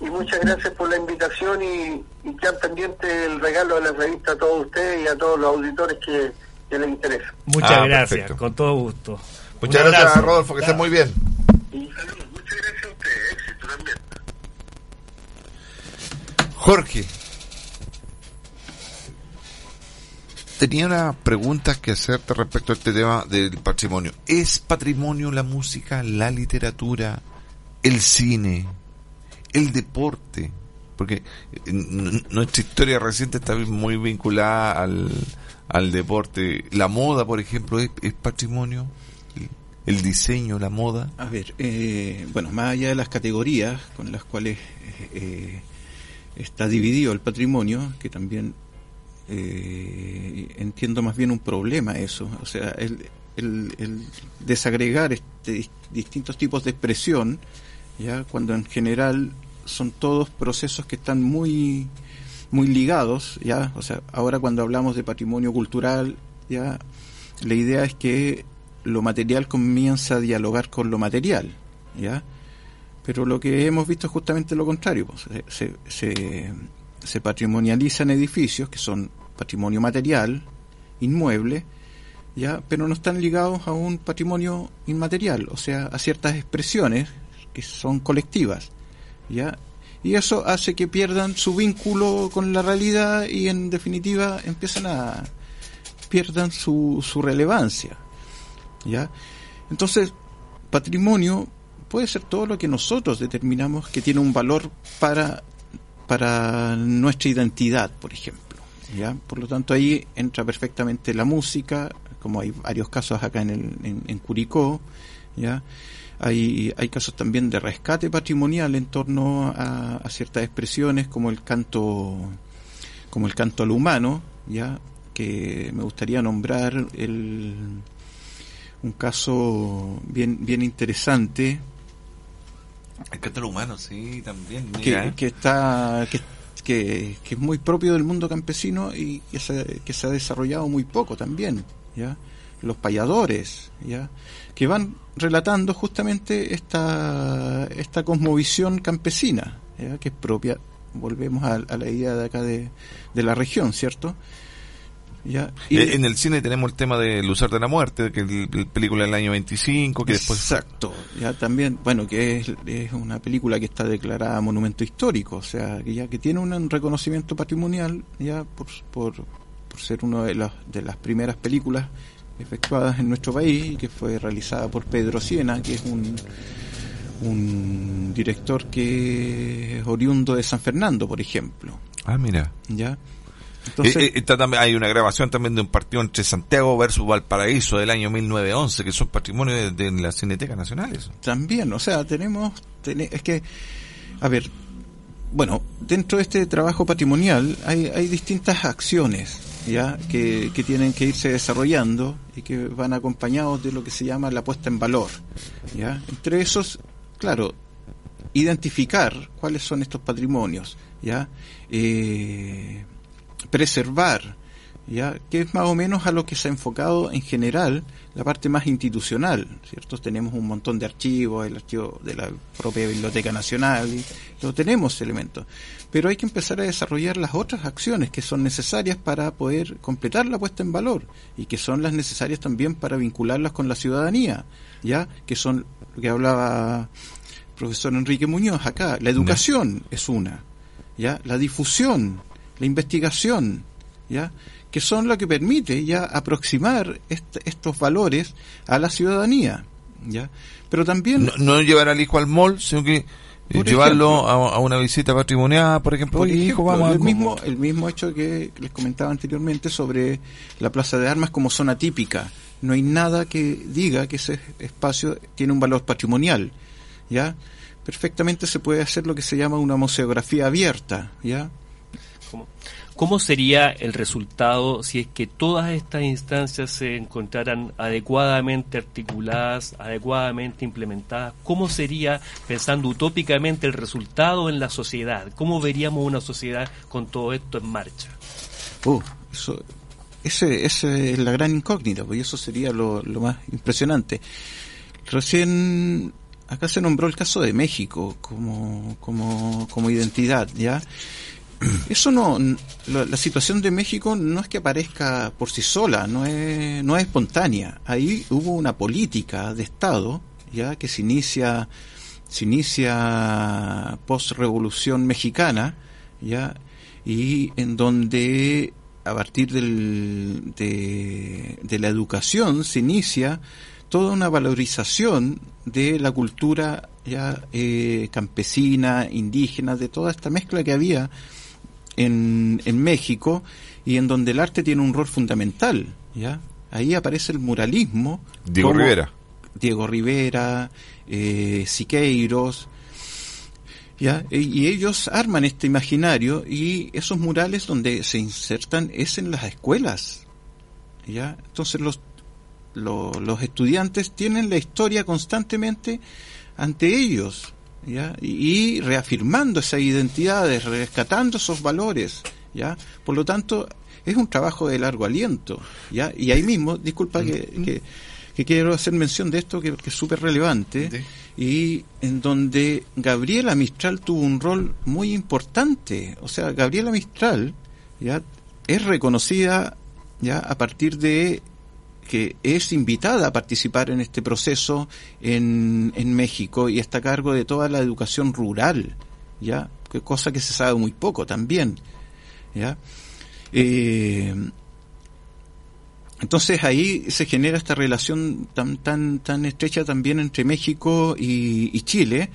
Y muchas gracias por la invitación y, y pendiente el regalo de las revistas a todos ustedes y a todos los auditores que, que les interesa. Muchas Ah, gracias, perfecto. con todo gusto. Muchas Un gracias, abrazo. Rodolfo, que estés muy bien. Y saludos, Jorge. Tenía una pregunta que hacerte respecto a este tema del patrimonio. ¿Es patrimonio la música, la literatura, el cine, el deporte? Porque eh, nuestra historia reciente está muy vinculada al, al deporte. La moda, por ejemplo, es patrimonio. El diseño, la moda. A ver, eh, bueno, más allá de las categorías con las cuales eh, eh, está dividido el patrimonio, que también eh, entiendo más bien un problema eso, o sea, el, el- el desagregar este, dis- distintos tipos de expresión, ya cuando en general son todos procesos que están muy muy ligados, ya, o sea, ahora cuando hablamos de patrimonio cultural, ya la idea es que lo material comienza a dialogar con lo material, ¿ya? Pero lo que hemos visto es justamente lo contrario, pues, se, se, patrimonializan edificios que son patrimonio material, inmueble, ¿ya? Pero no están ligados a un patrimonio inmaterial, o sea, a ciertas expresiones que son colectivas, ¿ya? Y eso hace que pierdan su vínculo con la realidad y en definitiva empiezan a pierdan su, su relevancia. ¿Ya? Entonces, patrimonio puede ser todo lo que nosotros determinamos que tiene un valor para, para nuestra identidad, por ejemplo. ¿ya? Por lo tanto, ahí entra perfectamente la música, como hay varios casos acá en, el, en, Curicó, ¿ya? Hay, hay casos también de rescate patrimonial en torno a, a ciertas expresiones como el canto como el canto al humano, ya que me gustaría nombrar el, un caso bien bien interesante humano, sí, también. que, que está que, que, que es muy propio del mundo campesino y que se, que se ha desarrollado muy poco también ya los payadores ya que van relatando justamente esta esta cosmovisión campesina ¿ya? que es propia volvemos a, a la idea de acá de, de la región cierto ya y- Eh, en el cine tenemos el tema de Luzar de la Muerte, que es el película del año 25, que después... Exacto, ya también, bueno, que es, es una película que está declarada monumento histórico, o sea, que ya que tiene un reconocimiento patrimonial, ya por, por, por ser una de las, de las primeras películas efectuadas en nuestro país que fue realizada por Pedro Siena, que es un, un director que es oriundo de San Fernando, por ejemplo, Ah, mira. ya. Entonces, Eh, eh, está también, hay una grabación también de un partido entre Santiago versus Valparaíso del año 1911, que son patrimonio de, de la Cineteca Nacional. Eso. También, o sea, tenemos, tene- es que, a ver, bueno, dentro de este trabajo patrimonial hay, hay distintas acciones, ya, que, que tienen que irse desarrollando y que van acompañados de lo que se llama la puesta en valor, ya. Entre esos, claro, identificar cuáles son estos patrimonios, ya, eh, preservar, ya que es más o menos a lo que se ha enfocado en general la parte más institucional, ¿cierto? Tenemos un montón de archivos, el archivo de la propia Biblioteca Nacional, y lo tenemos elementos, pero hay que empezar a desarrollar las otras acciones que son necesarias para poder completar la puesta en valor y que son las necesarias también para vincularlas con la ciudadanía, ya que son lo que hablaba profesor Enrique Muñoz acá, la educación es una, ya la difusión la investigación, ¿ya? que son lo que permite ya aproximar est- estos valores a la ciudadanía, ¿ya? Pero también No, no llevar al hijo al mall, sino que eh, Por llevarlo a, a una visita patrimonial, por ejemplo. Por vamos el mismo, el mismo hecho que les comentaba anteriormente sobre la Plaza de Armas como zona típica. No hay nada que diga que ese espacio tiene un valor patrimonial, ¿ya? Perfectamente se puede hacer lo que se llama una museografía abierta, ¿ya? ¿Cómo, sería el resultado si es que todas estas instancias se encontraran adecuadamente articuladas, adecuadamente implementadas? ¿Cómo sería, pensando utópicamente, el resultado en la sociedad? ¿Cómo veríamos una sociedad con todo esto en marcha? Uh, eso, ese, ese es la gran incógnita, y eso sería lo, lo más impresionante. Recién acá se nombró el caso de México como, como, como identidad, ¿ya? Eso no, la, la situación de México no es que aparezca por sí sola, no es, no es espontánea. Ahí hubo una política de Estado, ya que se inicia, se inicia post revolución mexicana, ya, y en donde a partir del, de, de la educación se inicia toda una valorización de la cultura ya eh, campesina, indígena, de toda esta mezcla que había en, en México y en donde el arte tiene un rol fundamental, ¿ya? Ahí aparece el muralismo. Diego como Rivera. Diego Rivera, eh, Siqueiros, ¿ya? Y ellos arman este imaginario y esos murales donde se insertan es en las escuelas, ¿ya? Entonces los, lo- los estudiantes tienen la historia constantemente ante ellos, ¿ya? Y, y reafirmando esas identidades, rescatando esos valores, ¿ya? Por lo tanto, es un trabajo de largo aliento, ¿ya? Y ahí mismo, disculpa que, que, que quiero hacer mención de esto que, que es súper relevante, y en donde Gabriela Mistral tuvo un rol muy importante. O sea, Gabriela Mistral ya es reconocida ya a partir de que es invitada a participar en este proceso en, en México y está a cargo de toda la educación rural, ya, que cosa que se sabe muy poco también, ya. Eh, entonces ahí se genera esta relación tan tan tan estrecha también entre México y, y Chile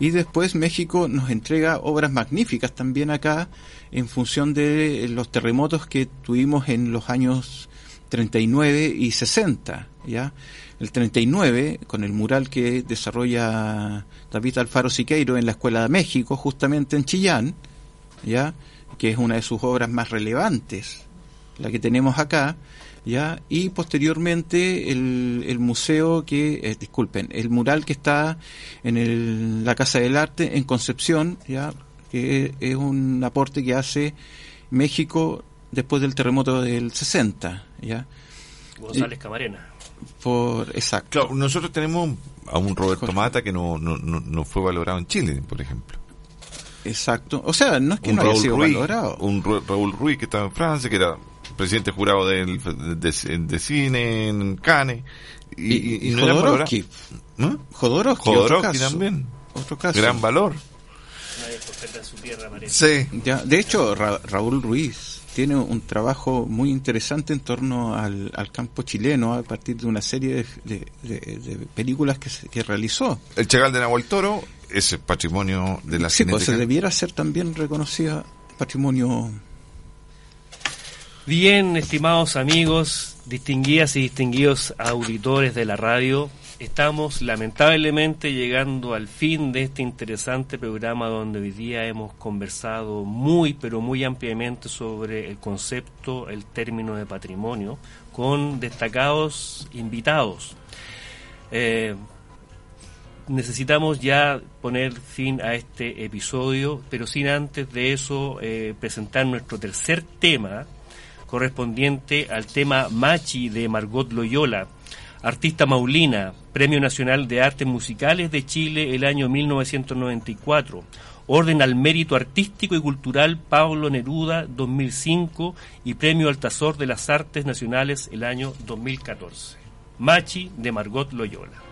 y después México nos entrega obras magníficas también acá en función de los terremotos que tuvimos en los años 39 y 60, ¿ya? El 39 con el mural que desarrolla David Alfaro Siqueiro en la Escuela de México, justamente en Chillán, ¿ya? Que es una de sus obras más relevantes, la que tenemos acá, ¿ya? Y posteriormente el, el museo que, eh, disculpen, el mural que está en el- la Casa del Arte en Concepción, ¿ya? Que es un aporte que hace México después del terremoto del 60, ¿ya? González Camarena. Por, exacto. Claro, nosotros tenemos a un Roberto Mata que no, no, no, no fue valorado en Chile, por ejemplo. Exacto. O sea, no es que un no haya Raúl sido Ruiz, valorado. un Raúl Ruiz que estaba en Francia, que era presidente jurado del, de, de cine en Cannes. Y, Y- y no era Jodorowsky. ¿No? Jodorowsky, otro Jodorowsky caso. también. Otro caso. Gran valor. Nadie su tierra. Sí. Ya, de hecho, Ra- Raúl Ruiz tiene un trabajo muy interesante en torno al, al campo chileno a partir de una serie de, de- de- de películas que, se- que realizó. El Chagal de Nahuel Toro es el patrimonio de la sí, pues se debiera ser también reconocida patrimonio. Bien, estimados amigos, distinguidas y distinguidos auditores de la radio, estamos lamentablemente llegando al fin de este interesante programa donde hoy día hemos conversado muy, pero muy ampliamente sobre el concepto, el término de patrimonio, con destacados invitados. Eh, necesitamos ya poner fin a este episodio, pero sin antes de eso eh, presentar nuestro tercer tema, correspondiente al tema Machi de Margot Loyola, artista maulina, Premio Nacional de Artes Musicales de Chile el año 1994, Orden al Mérito Artístico y Cultural Pablo Neruda 2005 y Premio Altazor de las Artes Nacionales el año 2014. Machi de Margot Loyola.